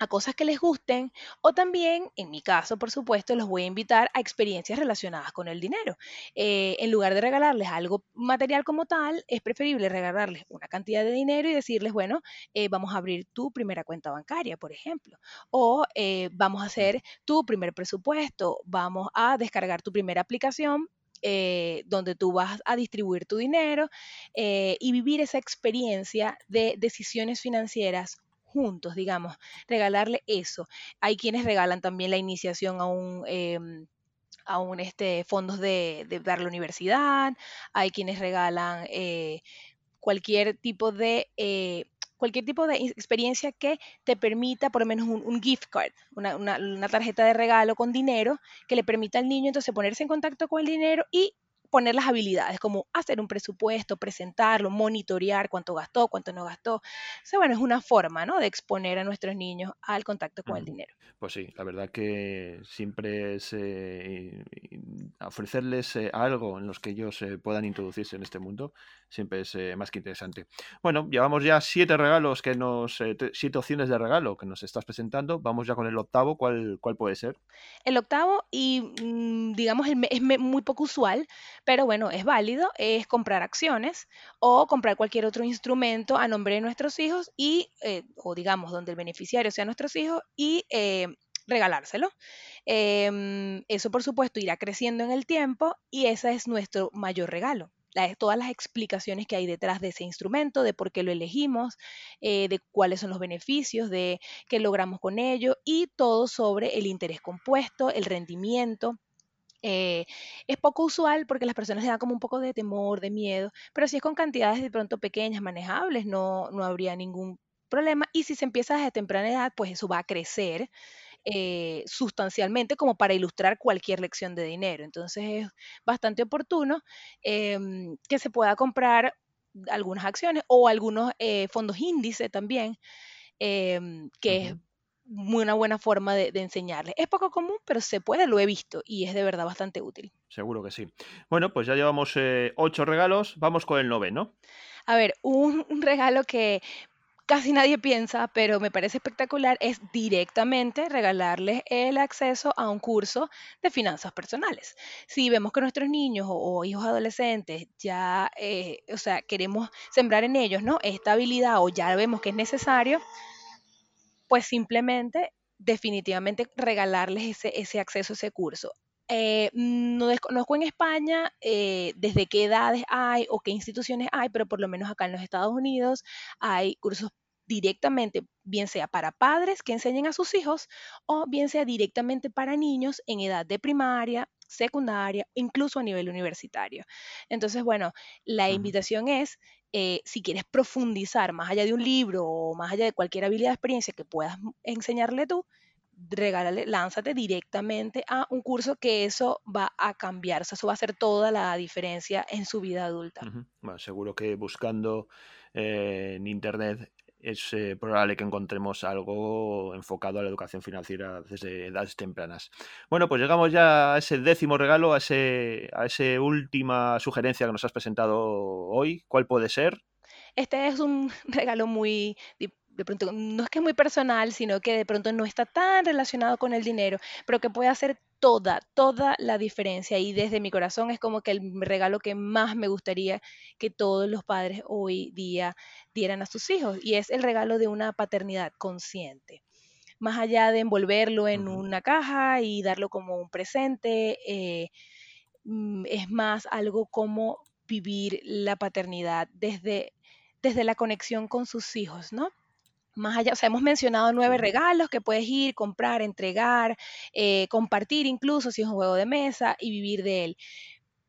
C: a cosas que les gusten o también, en mi caso, por supuesto, los voy a invitar a experiencias relacionadas con el dinero. Eh, en lugar de regalarles algo material como tal, es preferible regalarles una cantidad de dinero y decirles, bueno, eh, vamos a abrir tu primera cuenta bancaria, por ejemplo, o eh, vamos a hacer tu primer presupuesto, vamos a descargar tu primera aplicación eh, donde tú vas a distribuir tu dinero eh, y vivir esa experiencia de decisiones financieras juntos, digamos, regalarle eso. Hay quienes regalan también la iniciación a un... Em, a un este, fondos de, de dar la universidad, hay quienes regalan eh, cualquier tipo de cualquier tipo de experiencia que te permita, por lo menos un, gift card, una, una, tarjeta de regalo con dinero que le permita al niño entonces ponerse en contacto con el dinero y poner las habilidades, como hacer un presupuesto, presentarlo, monitorear cuánto gastó, cuánto no gastó. O sea, bueno, es una forma, ¿no? De exponer a nuestros niños al contacto con el dinero.
A: Pues sí, la verdad que siempre es eh, ofrecerles eh, algo en los que ellos eh, puedan introducirse en este mundo, siempre es más que interesante. Bueno, llevamos ya siete regalos que nos, siete opciones de regalo que nos estás presentando. Vamos ya con el octavo, ¿cuál, cuál puede ser?
C: El octavo, y mm, digamos, es muy poco usual, pero bueno, es válido, es comprar acciones o comprar cualquier otro instrumento a nombre de nuestros hijos y, eh, o digamos, donde el beneficiario sea nuestros hijos y eh, regalárselo. Em, eso, por supuesto, irá creciendo en el tiempo y ese es nuestro mayor regalo. todas las explicaciones que hay detrás de ese instrumento, de por qué lo elegimos, eh, de cuáles son los beneficios, de qué logramos con ello y todo sobre el interés compuesto, el rendimiento, eh, es poco usual porque las personas le dan como un poco de temor, de miedo, pero si es con cantidades de pronto pequeñas, manejables, no, no habría ningún problema. Y si se empieza desde temprana edad, pues eso va a crecer eh, sustancialmente como para ilustrar cualquier lección de dinero. Entonces es bastante oportuno em, que se pueda comprar algunas acciones o algunos eh, fondos índice también, em, que es una buena forma de, enseñarles. Es poco común, pero se puede, lo he visto y es de verdad bastante útil.
A: Seguro que sí. Bueno, pues ya llevamos eh, ocho regalos, vamos con el noveno.
C: A ver, un, regalo que casi nadie piensa, pero me parece espectacular, es directamente regalarles el acceso a un curso de finanzas personales. Si vemos que nuestros niños o, hijos adolescentes ya, eh, o sea, queremos sembrar en ellos, ¿no? Esta habilidad o ya vemos que es necesario, pues simplemente definitivamente regalarles ese, ese acceso ese curso. Eh, no desconozco en España eh, desde qué edades hay o qué instituciones hay, pero por lo menos acá en los Estados Unidos hay cursos directamente, bien sea para padres que enseñen a sus hijos o bien sea directamente para niños en edad de primaria, secundaria, incluso a nivel universitario. Entonces, bueno, la invitación es eh, si quieres profundizar más allá de un libro o más allá de cualquier habilidad, experiencia que puedas enseñarle tú, regálale, lánzate directamente a un curso que eso va a cambiar, eso va a hacer toda la diferencia en su vida adulta.
A: bueno, seguro que buscando eh, en internet es eh, probable que encontremos algo enfocado a la educación financiera desde edades tempranas. Bueno, pues llegamos ya a ese décimo regalo, a, ese, a esa última sugerencia que nos has presentado hoy. ¿Cuál puede ser?
C: Este es un regalo muy de pronto no es que es muy personal, sino que de pronto no está tan relacionado con el dinero, pero que puede hacer toda, toda la diferencia. Y desde mi corazón es como que el regalo que más me gustaría que todos los padres hoy día dieran a sus hijos, y es el regalo de una paternidad consciente. Más allá de envolverlo en una caja y darlo como un presente, eh, mm, es más algo como vivir la paternidad desde, desde la conexión con sus hijos, ¿no? Más allá, o sea, hemos mencionado nueve regalos que puedes ir, comprar, entregar, eh, compartir incluso si es un juego de mesa y vivir de él.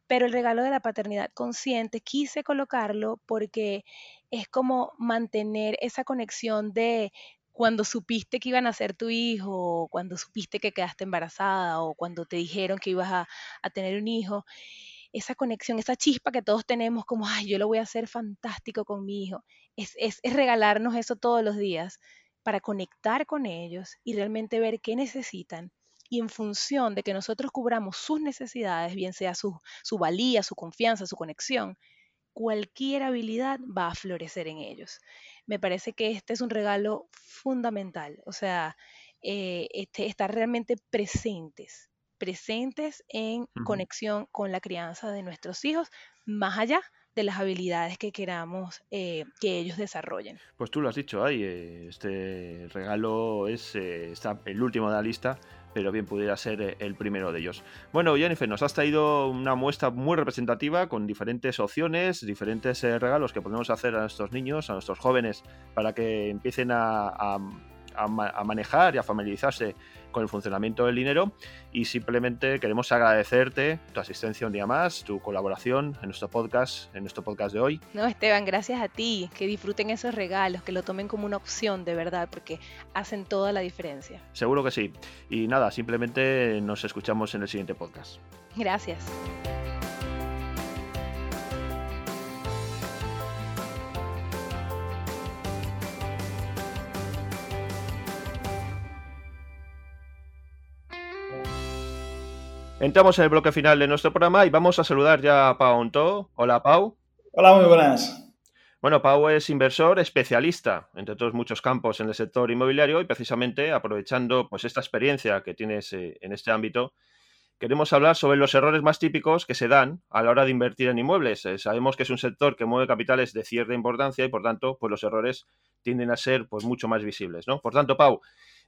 C: Pero el regalo de la paternidad consciente quise colocarlo porque es como mantener esa conexión de cuando supiste que iban a ser tu hijo, o cuando supiste que quedaste embarazada, o cuando te dijeron que ibas a, a tener un hijo esa conexión, esa chispa que todos tenemos como, ay, yo lo voy a hacer fantástico con mi hijo. Es, es, regalarnos eso todos los días para conectar con ellos y realmente ver qué necesitan. Y en función de que nosotros cubramos sus necesidades, bien sea su, su valía, su confianza, su conexión, cualquier habilidad va a florecer en ellos. Me parece que este es un regalo fundamental, o sea, eh, este, estar realmente presentes presentes en conexión con la crianza de nuestros hijos, más allá de las habilidades que queramos eh, que ellos desarrollen.
A: Pues tú lo has dicho ahí, eh, este regalo es eh, está el último de la lista, pero bien pudiera ser el primero de ellos. Bueno, Jennifer, nos has traído una muestra muy representativa con diferentes opciones, diferentes eh, regalos que podemos hacer a nuestros niños, a nuestros jóvenes, para que empiecen a a, manejar y a familiarizarse con el funcionamiento del dinero y simplemente queremos agradecerte tu asistencia un día más, tu colaboración en nuestro podcast, en nuestro podcast de hoy.
C: No, Esteban, gracias a ti, que disfruten esos regalos, que lo tomen como una opción de verdad, porque hacen toda la diferencia.
A: Seguro que sí. Y nada, simplemente nos escuchamos en el siguiente podcast.
C: Gracias.
A: Entramos en el bloque final de nuestro programa y vamos a saludar ya a Pau Onto. Hola, Pau.
D: Hola, muy buenas.
A: Bueno, Pau es inversor especialista, entre todos muchos campos en el sector inmobiliario y precisamente aprovechando pues, esta experiencia que tienes eh, en este ámbito, queremos hablar sobre los errores más típicos que se dan a la hora de invertir en inmuebles. Eh, sabemos que es un sector que mueve capitales de cierta importancia y por tanto pues, los errores tienden a ser pues, mucho más visibles. ¿no? Por tanto, Pau,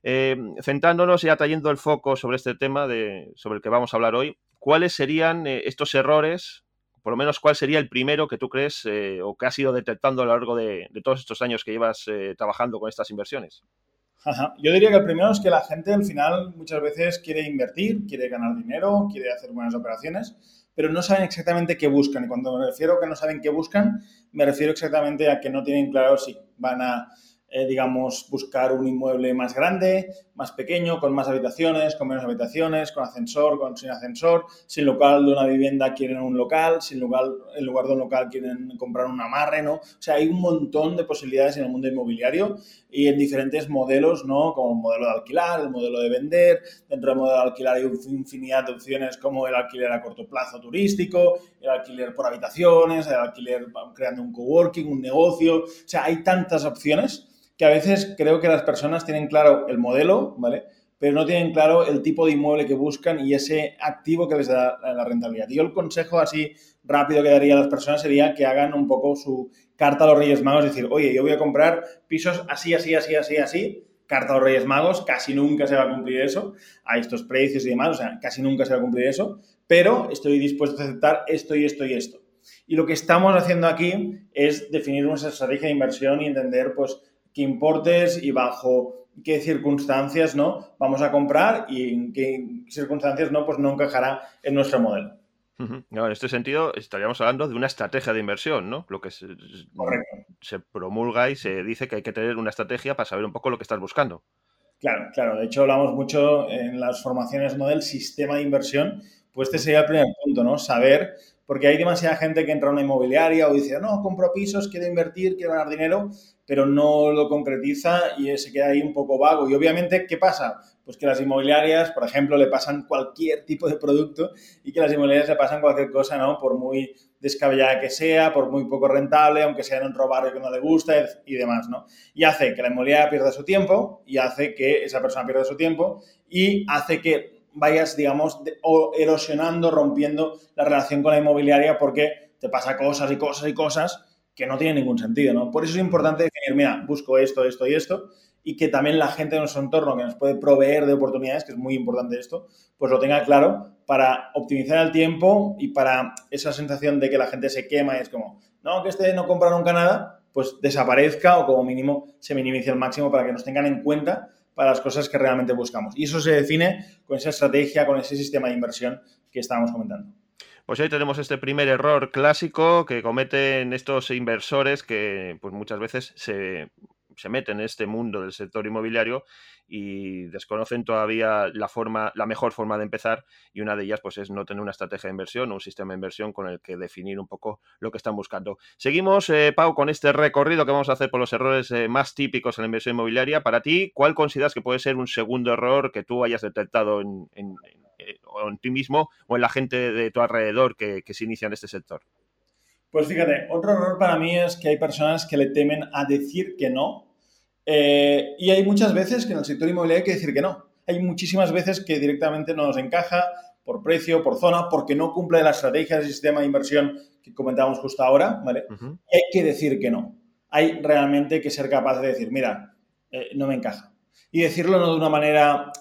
A: eh, centrándonos y atrayendo el foco sobre este tema de, sobre el que vamos a hablar hoy, ¿cuáles serían eh, estos errores? Por lo menos, ¿cuál sería el primero que tú crees eh, o que has ido detectando a lo largo de, todos estos años que llevas trabajando con estas inversiones?
D: Yo diría que el primero es que la gente al final muchas veces quiere invertir, quiere ganar dinero, quiere hacer buenas operaciones, pero no saben exactamente qué buscan. Y cuando me refiero a que no saben qué buscan, me refiero exactamente a que no tienen claro si van a eh, digamos, buscar un inmueble más grande, más pequeño, con más habitaciones, con menos habitaciones, con ascensor, con sin ascensor, sin local de una vivienda quieren un local, sin lugar, en lugar de un local quieren comprar un amarre, ¿no? O sea, hay un montón de posibilidades en el mundo inmobiliario y en diferentes modelos, ¿no? Como el modelo de alquilar, el modelo de vender, dentro del modelo de alquilar hay infinidad de opciones como el alquiler a corto plazo turístico, el alquiler por habitaciones, el alquiler creando un coworking, un negocio, o sea, hay tantas opciones que a veces creo que las personas tienen claro el modelo, ¿vale? Pero no tienen claro el tipo de inmueble que buscan y ese activo que les da la rentabilidad. Y yo el consejo así rápido que daría a las personas sería que hagan un poco su carta a los Reyes Magos, decir, oye, yo voy a comprar pisos así, así, así, así, así, carta a los Reyes Magos, casi nunca se va a cumplir eso, a estos precios y demás, o sea, casi nunca se va a cumplir eso, pero estoy dispuesto a aceptar esto y esto y esto. Y lo que estamos haciendo aquí es definir nuestra estrategia de inversión y entender, pues, qué importes y bajo qué circunstancias no vamos a comprar y en qué circunstancias no, pues no encajará en nuestro modelo.
A: en este sentido estaríamos hablando de una estrategia de inversión, ¿no? Lo que se, se, promulga y se dice que hay que tener una estrategia para saber un poco lo que estás buscando.
D: Claro, claro. De hecho, hablamos mucho en las formaciones ¿no? del sistema de inversión. Pues este sería el primer punto, ¿no? Saber, porque hay demasiada gente que entra a una inmobiliaria o dice, no, compro pisos, quiero invertir, quiero ganar dinero, pero no lo concretiza y se queda ahí un poco vago. Y obviamente, ¿qué pasa? Pues que las inmobiliarias, por ejemplo, le pasan cualquier tipo de producto y que las inmobiliarias le pasan cualquier cosa, ¿no? Por muy descabellada que sea, por muy poco rentable, aunque sea en otro barrio que no le gusta y demás, ¿no? Y hace que la inmobiliaria pierda su tiempo y hace que esa persona pierda su tiempo y hace que vayas, digamos, erosionando, rompiendo la relación con la inmobiliaria porque te pasa cosas y cosas y cosas que no tiene ningún sentido, ¿no? Por eso es importante definir, mira, busco esto, esto y esto, y que también la gente de nuestro entorno que nos puede proveer de oportunidades, que es muy importante esto, pues lo tenga claro para optimizar el tiempo y para esa sensación de que la gente se quema y es como, no, que este no compra nunca nada, pues desaparezca o como mínimo se minimice al máximo para que nos tengan en cuenta para las cosas que realmente buscamos. Y eso se define con esa estrategia, con ese sistema de inversión que estábamos comentando.
A: Pues ahí tenemos este primer error clásico que cometen estos inversores que pues muchas veces se, se meten en este mundo del sector inmobiliario y desconocen todavía la forma, la mejor forma de empezar y una de ellas pues es no tener una estrategia de inversión o un sistema de inversión con el que definir un poco lo que están buscando. Seguimos, eh, Pau, con este recorrido que vamos a hacer por los errores eh, más típicos en la inversión inmobiliaria. Para ti, ¿cuál consideras que puede ser un segundo error que tú hayas detectado en, en eh, ti mismo o en la gente de tu alrededor que, se inicia en este sector?
D: Pues fíjate, otro error para mí es que hay personas que le temen a decir que no. Eh, y hay muchas veces que en el sector inmobiliario hay que decir que no. Hay muchísimas veces que directamente no nos encaja por precio, por zona, porque no cumple la estrategia del sistema de inversión que comentábamos justo ahora, ¿vale? Y hay que decir que no. Hay realmente que ser capaz de decir, mira, eh, no me encaja. Y decirlo no de una manera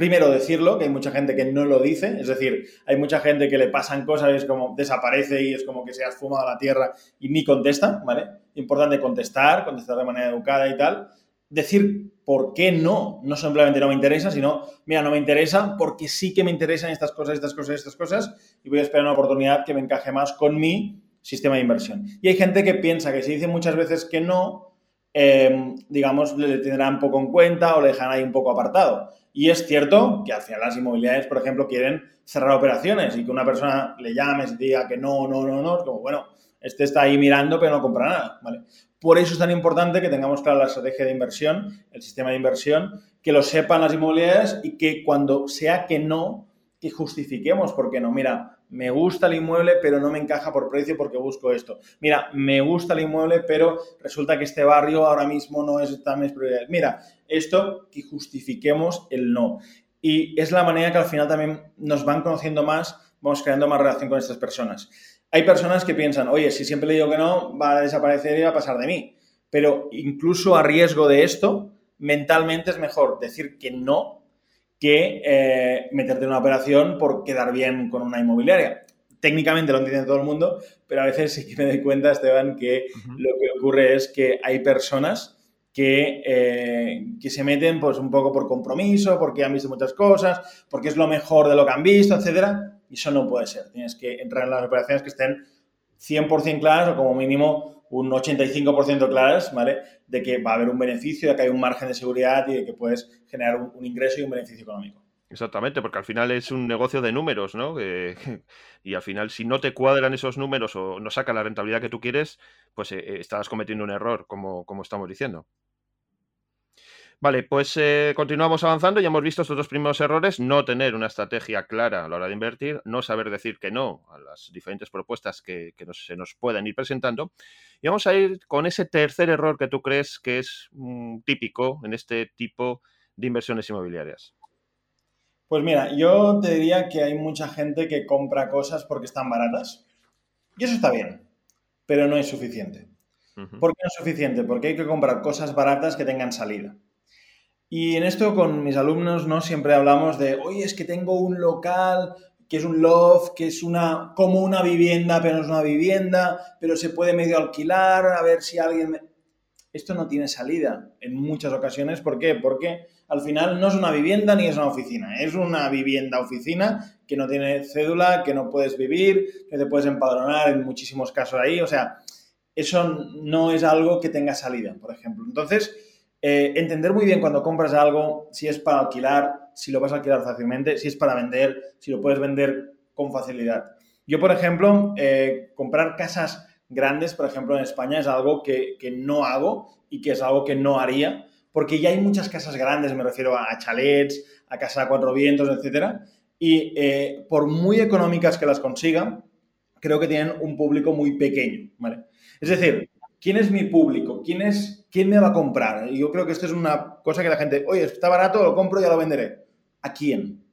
D: primero decirlo, que hay mucha gente que no lo dice, es decir, hay mucha gente que le pasan cosas y es como desaparece y es como que se ha esfumado la tierra y ni contesta, ¿vale? Importante contestar, contestar de manera educada y tal. Decir por qué no, no simplemente no me interesa, sino, mira, no me interesa porque sí que me interesan estas cosas, estas cosas, estas cosas y voy a esperar una oportunidad que me encaje más con mi sistema de inversión. Y hay gente que piensa que si dice muchas veces que no, eh, digamos, le tendrán poco en cuenta o le dejan ahí un poco apartado. Y es cierto que al final las inmobiliarias, por ejemplo, quieren cerrar operaciones y que una persona le llame y diga que no, no, no, no, es como, bueno, este está ahí mirando pero no compra nada, ¿vale? Por eso es tan importante que tengamos clara la estrategia de inversión, el sistema de inversión, que lo sepan las inmobiliarias y que cuando sea que no, que justifiquemos por qué no. Mira, me gusta el inmueble, pero no me encaja por precio porque busco esto. Mira, me gusta el inmueble, pero resulta que este barrio ahora mismo no es tan mis prioridades. Mira, esto que justifiquemos el no. Y es la manera que al final también nos van conociendo más, vamos creando más relación con estas personas. Hay personas que piensan, oye, si siempre le digo que no, va a desaparecer y va a pasar de mí. Pero incluso a riesgo de esto, mentalmente es mejor decir que no que eh, meterte en una operación por quedar bien con una inmobiliaria. Técnicamente lo entiende todo el mundo, pero a veces sí que me doy cuenta, Esteban, que lo que ocurre es que hay personas que, eh, que, se meten pues un poco por compromiso, porque han visto muchas cosas, porque es lo mejor de lo que han visto, etcétera, y eso no puede ser. Tienes que entrar en las operaciones que estén 100% claras o como mínimo un 85% claras, ¿vale? De que va a haber un beneficio, de que hay un margen de seguridad y de que puedes generar un, ingreso y un beneficio económico.
A: Exactamente, porque al final es un negocio de números, ¿no? y al final, si no te cuadran esos números o no saca la rentabilidad que tú quieres, pues eh, estás cometiendo un error, como, como estamos diciendo. Vale, pues eh, continuamos avanzando. Ya hemos visto estos dos primeros errores. No tener una estrategia clara a la hora de invertir, no saber decir que no a las diferentes propuestas que, se nos puedan ir presentando. Y vamos a ir con ese tercer error que tú crees que es mm, típico en este tipo de inversiones inmobiliarias.
D: Pues mira, yo te diría que hay mucha gente que compra cosas porque están baratas. Y eso está bien, pero no es suficiente. ¿Por qué no es suficiente? Porque hay que comprar cosas baratas que tengan salida. Y en esto con mis alumnos, ¿no? Siempre hablamos de, oye, es que tengo un local que es un loft, que es una, como una vivienda, pero no es una vivienda, pero se puede medio alquilar, a ver si alguien... Esto no tiene salida en muchas ocasiones. ¿Por qué? Porque al final no es una vivienda ni es una oficina. Es una vivienda oficina que no tiene cédula, que no puedes vivir, que te puedes empadronar en muchísimos casos ahí. O sea, eso no es algo que tenga salida, por ejemplo. Entonces, eh, entender muy bien cuando compras algo, si es para alquilar, si lo vas a alquilar fácilmente, si es para vender, si lo puedes vender con facilidad. Yo, por ejemplo, eh, comprar casas grandes, por ejemplo, en España es algo que, no hago y que es algo que no haría, porque ya hay muchas casas grandes, me refiero a, chalets, a casas a cuatro vientos, etcétera, y eh, por muy económicas que las consigan, creo que tienen un público muy pequeño, ¿vale? Es decir, ¿quién es mi público? ¿Quién, es, ¿Quién me va a comprar? Y yo creo que esto es una cosa que la gente, oye, está barato, lo compro, y ya lo venderé. ¿A quién?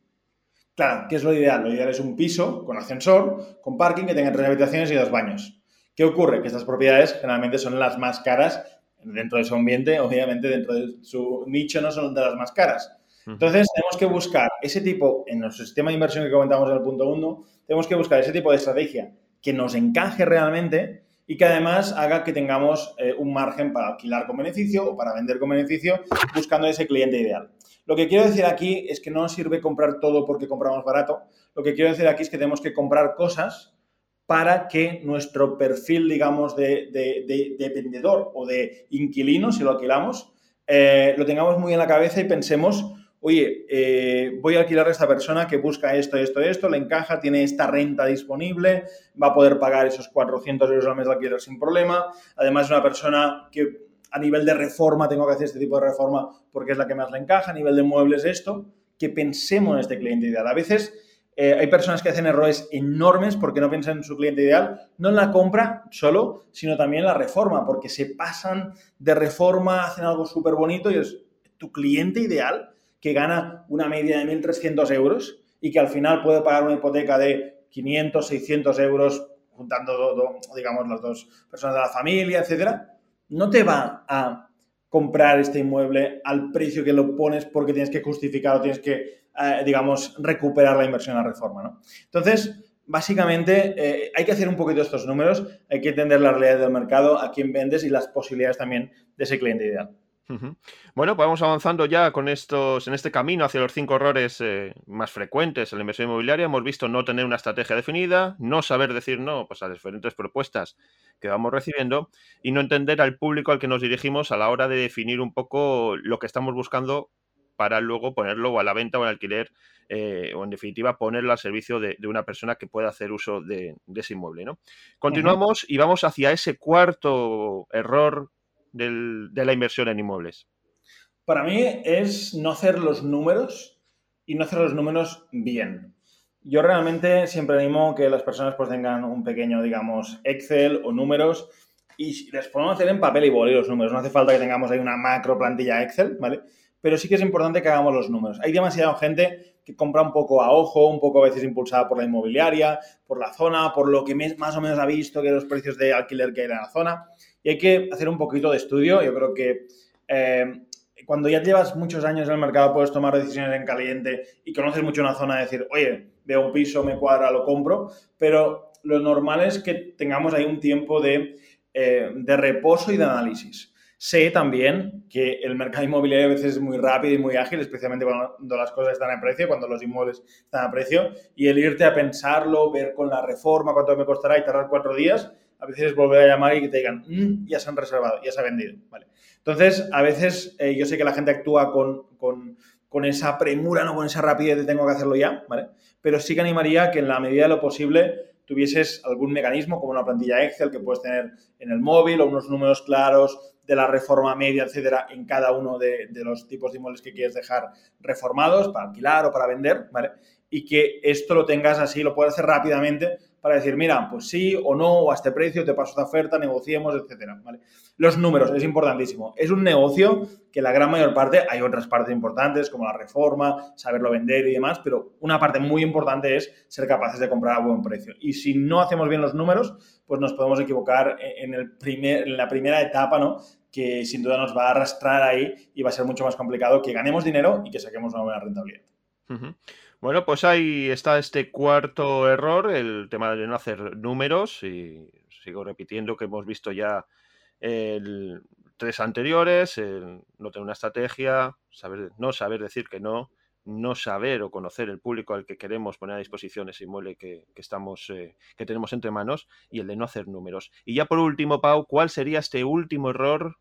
D: Claro, ¿qué es lo ideal? Lo ideal es un piso con ascensor, con parking, que tenga tres habitaciones y dos baños. ¿Qué ocurre? Que estas propiedades generalmente son las más caras dentro de su ambiente, obviamente dentro de su nicho no son de las más caras. Entonces tenemos que buscar ese tipo, en nuestro sistema de inversión que comentamos en el punto 1, tenemos que buscar ese tipo de estrategia que nos encaje realmente y que además haga que tengamos eh, un margen para alquilar con beneficio o para vender con beneficio buscando ese cliente ideal. Lo que quiero decir aquí es que no sirve comprar todo porque compramos barato. Lo que quiero decir aquí es que tenemos que comprar cosas para que nuestro perfil, digamos, de, de, vendedor o de inquilino, si lo alquilamos, eh, lo tengamos muy en la cabeza y pensemos oye, eh, voy a alquilar a esta persona que busca esto, esto, esto, le encaja, tiene esta renta disponible, va a poder pagar esos 400 euros al mes de alquiler sin problema. Además, es una persona que a nivel de reforma tengo que hacer este tipo de reforma porque es la que más le encaja, a nivel de muebles esto, que pensemos en este cliente ideal. A veces eh, hay personas que hacen errores enormes porque no piensan en su cliente ideal, no en la compra solo, sino también en la reforma, porque se pasan de reforma, hacen algo súper bonito y es tu cliente ideal que gana una media de 1.300 euros y que al final puede pagar una hipoteca de 500, 600 euros, juntando, digamos, las dos personas de la familia, etcétera, no te va a comprar este inmueble al precio que lo pones porque tienes que justificar o tienes que, eh, digamos, recuperar la inversión la reforma, ¿no? Entonces, básicamente eh, hay que hacer un poquito estos números, hay que entender la realidad del mercado, a quién vendes y las posibilidades también de ese cliente ideal.
A: Bueno, pues vamos avanzando ya con estos, en este camino hacia los cinco errores eh, más frecuentes en la inversión inmobiliaria. Hemos visto no tener una estrategia definida, no saber decir no pues, a diferentes propuestas que vamos recibiendo y no entender al público al que nos dirigimos a la hora de definir un poco lo que estamos buscando para luego ponerlo a la venta o al alquiler eh, o en definitiva ponerlo al servicio de, una persona que pueda hacer uso de, ese inmueble. ¿no? Continuamos y vamos hacia ese cuarto error de la inversión en inmuebles.
D: Para mí es no hacer los números y no hacer los números bien. Yo realmente siempre animo que las personas pues tengan un pequeño, digamos, Excel o números y les podemos hacer en papel y boli los números. No hace falta que tengamos ahí una macro plantilla Excel, ¿vale? Pero sí que es importante que hagamos los números. Hay demasiada gente que compra un poco a ojo, un poco a veces impulsada por la inmobiliaria, por la zona, por lo que más o menos ha visto que los precios de alquiler que hay en la zona. Hay que hacer un poquito de estudio. Yo creo que eh, cuando ya llevas muchos años en el mercado puedes tomar decisiones en caliente y conoces mucho una zona, decir, oye, veo un piso, me cuadra, lo compro. Pero lo normal es que tengamos ahí un tiempo de, eh, de reposo y de análisis. Sé también que el mercado inmobiliario a veces es muy rápido y muy ágil, especialmente cuando las cosas están a precio, cuando los inmuebles están a precio, y el irte a pensarlo, ver con la reforma cuánto me costará y tardar cuatro días, a veces es volver a llamar y que te digan, mm, ya se han reservado, ya se ha vendido. Vale. Entonces, a veces eh, yo sé que la gente actúa con, con, con, esa premura, no con esa rapidez de tengo que hacerlo ya, ¿vale? Pero sí que animaría que en la medida de lo posible tuvieses algún mecanismo como una plantilla Excel que puedes tener en el móvil o unos números claros de la reforma media, etcétera, en cada uno de, los tipos de inmuebles que quieres dejar reformados para alquilar o para vender, ¿vale? Y que esto lo tengas así, lo puedes hacer rápidamente para decir, mira, pues sí o no, o a este precio, te paso esta oferta, negociemos, etcétera, ¿vale? Los números, es importantísimo. Es un negocio que la gran mayor parte, hay otras partes importantes como la reforma, saberlo vender y demás, pero una parte muy importante es ser capaces de comprar a buen precio. Y si no hacemos bien los números, pues nos podemos equivocar en, el primer, en la primera etapa, ¿no? que sin duda nos va a arrastrar ahí y va a ser mucho más complicado que ganemos dinero y que saquemos una buena rentabilidad.
A: Bueno, pues ahí está este cuarto error, el tema de no hacer números y sigo repitiendo que hemos visto ya el tres anteriores, el no tener una estrategia, saber, no saber decir que no, no saber o conocer el público al que queremos poner a disposición ese inmueble que, estamos, eh, que tenemos entre manos y el de no hacer números. Y ya por último, Pau, ¿cuál sería este último error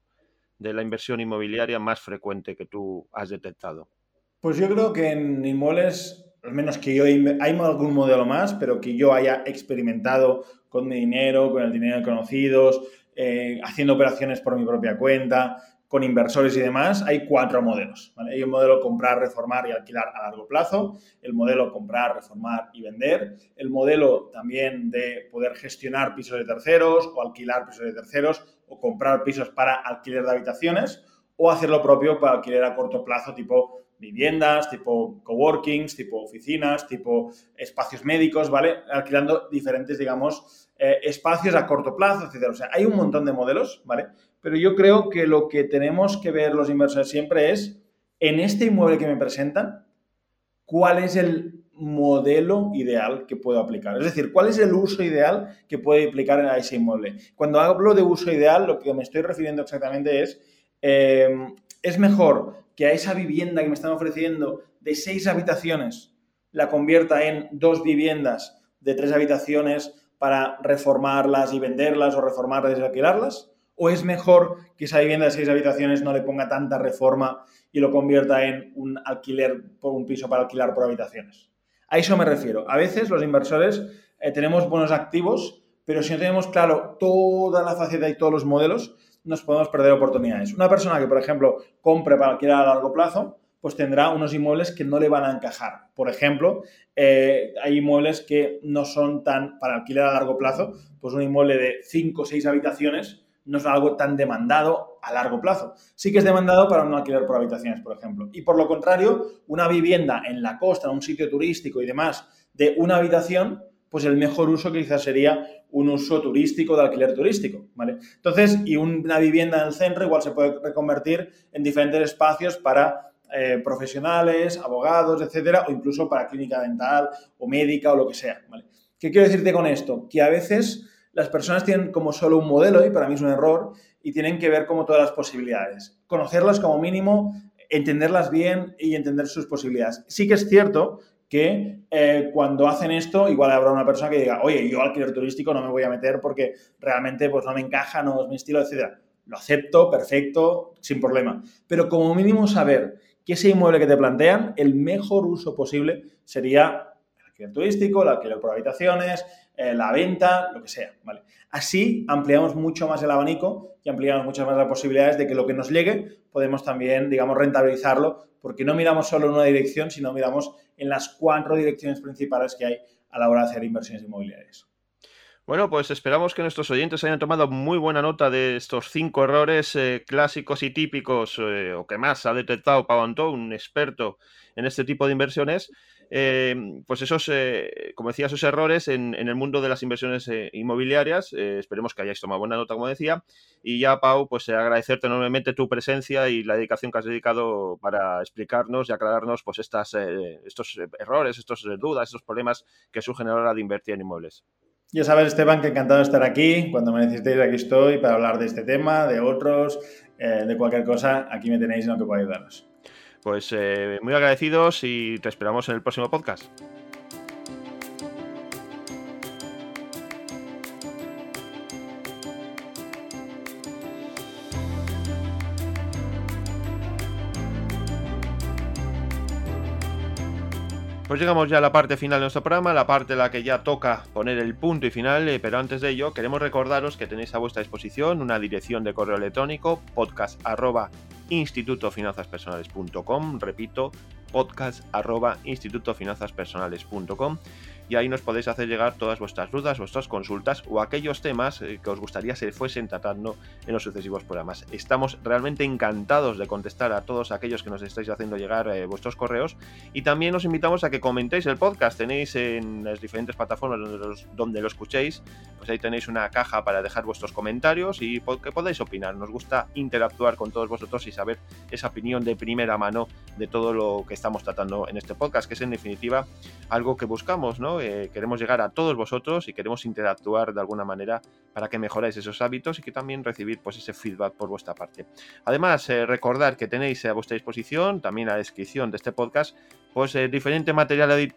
A: de la inversión inmobiliaria más frecuente que tú has detectado?
D: Pues yo creo que en inmuebles, al menos que yo, hay algún modelo más, pero que yo haya experimentado con mi dinero, con el dinero de conocidos, eh, haciendo operaciones por mi propia cuenta, con inversores y demás, hay cuatro modelos. Hay un modelo comprar, reformar y alquilar a largo plazo, el modelo comprar, reformar y vender, el modelo también de poder gestionar pisos de terceros o alquilar pisos de terceros o comprar pisos para alquiler de habitaciones o hacer lo propio para alquiler a corto plazo tipo viviendas, tipo coworkings, tipo oficinas, tipo espacios médicos, ¿vale? Alquilando diferentes, digamos, eh, espacios a corto plazo, etc. O sea, hay un montón de modelos, ¿vale? Pero yo creo que lo que tenemos que ver los inversores siempre es, en este inmueble que me presentan, cuál es el modelo ideal que puedo aplicar. Es decir, cuál es el uso ideal que puedo aplicar a ese inmueble. Cuando hablo de uso ideal, lo que me estoy refiriendo exactamente es, eh, es mejor que a esa vivienda que me están ofreciendo de seis habitaciones la convierta en dos viviendas de tres habitaciones para reformarlas y venderlas o reformarlas y alquilarlas? ¿O es mejor que esa vivienda de seis habitaciones no le ponga tanta reforma y lo convierta en un alquiler por un piso para alquilar por habitaciones? A eso me refiero. A veces los inversores eh, tenemos buenos activos, pero si no tenemos claro toda la faceta y todos los modelos, nos podemos perder oportunidades. Una persona que, por ejemplo, compre para alquilar a largo plazo, pues tendrá unos inmuebles que no le van a encajar. Por ejemplo, eh, hay inmuebles que no son tan para alquilar a largo plazo, pues un inmueble de 5 o 6 habitaciones no es algo tan demandado a largo plazo. Sí que es demandado para un alquiler por habitaciones, por ejemplo. Y por lo contrario, una vivienda en la costa, en un sitio turístico y demás, de una habitación, pues el mejor uso quizás sería un uso turístico de alquiler turístico, ¿vale? Entonces, y una vivienda en el centro igual se puede reconvertir en diferentes espacios para eh, profesionales, abogados, etcétera, o incluso para clínica dental o médica o lo que sea, ¿vale? ¿Qué quiero decirte con esto? Que a veces las personas tienen como solo un modelo, y para mí es un error, y tienen que ver como todas las posibilidades. Conocerlas como mínimo, entenderlas bien y entender sus posibilidades. Sí que es cierto que eh, cuando hacen esto, igual habrá una persona que diga, oye, yo alquiler turístico no me voy a meter porque realmente pues, no me encaja, no es mi estilo, etc. Lo acepto, perfecto, sin problema. Pero como mínimo saber que ese inmueble que te plantean, el mejor uso posible sería el alquiler turístico, el alquiler por habitaciones, eh, la venta, lo que sea, ¿vale? Así ampliamos mucho más el abanico y ampliamos muchas más las posibilidades de que lo que nos llegue podemos también, digamos, rentabilizarlo, porque no miramos solo en una dirección, sino miramos en las cuatro direcciones principales que hay a la hora de hacer inversiones inmobiliarias.
A: Bueno, pues esperamos que nuestros oyentes hayan tomado muy buena nota de estos cinco errores eh, clásicos y típicos, eh, o que más ha detectado Pau Antó, un experto en este tipo de inversiones, Em, pues esos, eh, como decía, esos errores en, el mundo de las inversiones eh, inmobiliarias. Eh, esperemos que hayáis tomado buena nota, como decía. Y ya, Pau, pues agradecerte enormemente tu presencia y la dedicación que has dedicado para explicarnos y aclararnos pues estos errores, estas dudas, estos problemas que surgen a la hora de invertir en inmuebles.
D: Ya sabes, Esteban, que encantado de estar aquí. Cuando me necesitéis, aquí estoy para hablar de este tema, de otros, de cualquier cosa. Aquí me tenéis en lo que pueda ayudaros.
A: Pues eh, muy agradecidos y te esperamos en el próximo podcast. Pues llegamos ya a la parte final de nuestro programa, la parte en la que ya toca poner el punto y final, eh, pero antes de ello queremos recordaros que tenéis a vuestra disposición una dirección de correo electrónico podcast institutofinanzaspersonales.com, repito, podcast arroba institutofinanzaspersonales.com y ahí nos podéis hacer llegar todas vuestras dudas, vuestras consultas o aquellos temas eh, que os gustaría se fuesen tratando en los sucesivos programas. Estamos realmente encantados de contestar a todos aquellos que nos estáis haciendo llegar eh, vuestros correos y también os invitamos a que comentéis el podcast. Tenéis en las diferentes plataformas donde, lo escuchéis, pues ahí tenéis una caja para dejar vuestros comentarios y que podáis opinar. Nos gusta interactuar con todos vosotros y saber esa opinión de primera mano de todo lo que estamos tratando en este podcast, que es en definitiva algo que buscamos, ¿no? Eh, queremos llegar a todos vosotros y queremos interactuar de alguna manera para que mejoráis esos hábitos y que también recibir pues, ese feedback por vuestra parte. Además, eh, recordar que tenéis a vuestra disposición, también la descripción de este podcast, pues eh, diferente material,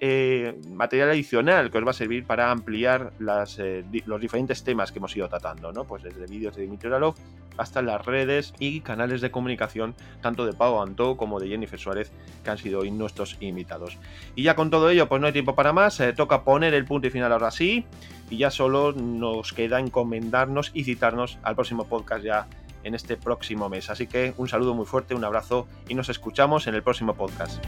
A: material adicional que os va a servir para ampliar las, los diferentes temas que hemos ido tratando, ¿no? Pues desde vídeos de Dimitri Oralov hasta las redes y canales de comunicación, tanto de Pau Antó como de Jennifer Suárez, que han sido hoy nuestros invitados. Y ya con todo ello, pues no hay tiempo para más, toca poner el punto y final ahora sí, y ya solo nos queda encomendarnos y citarnos al próximo podcast ya en este próximo mes. Así que un saludo muy fuerte, un abrazo y nos escuchamos en el próximo podcast.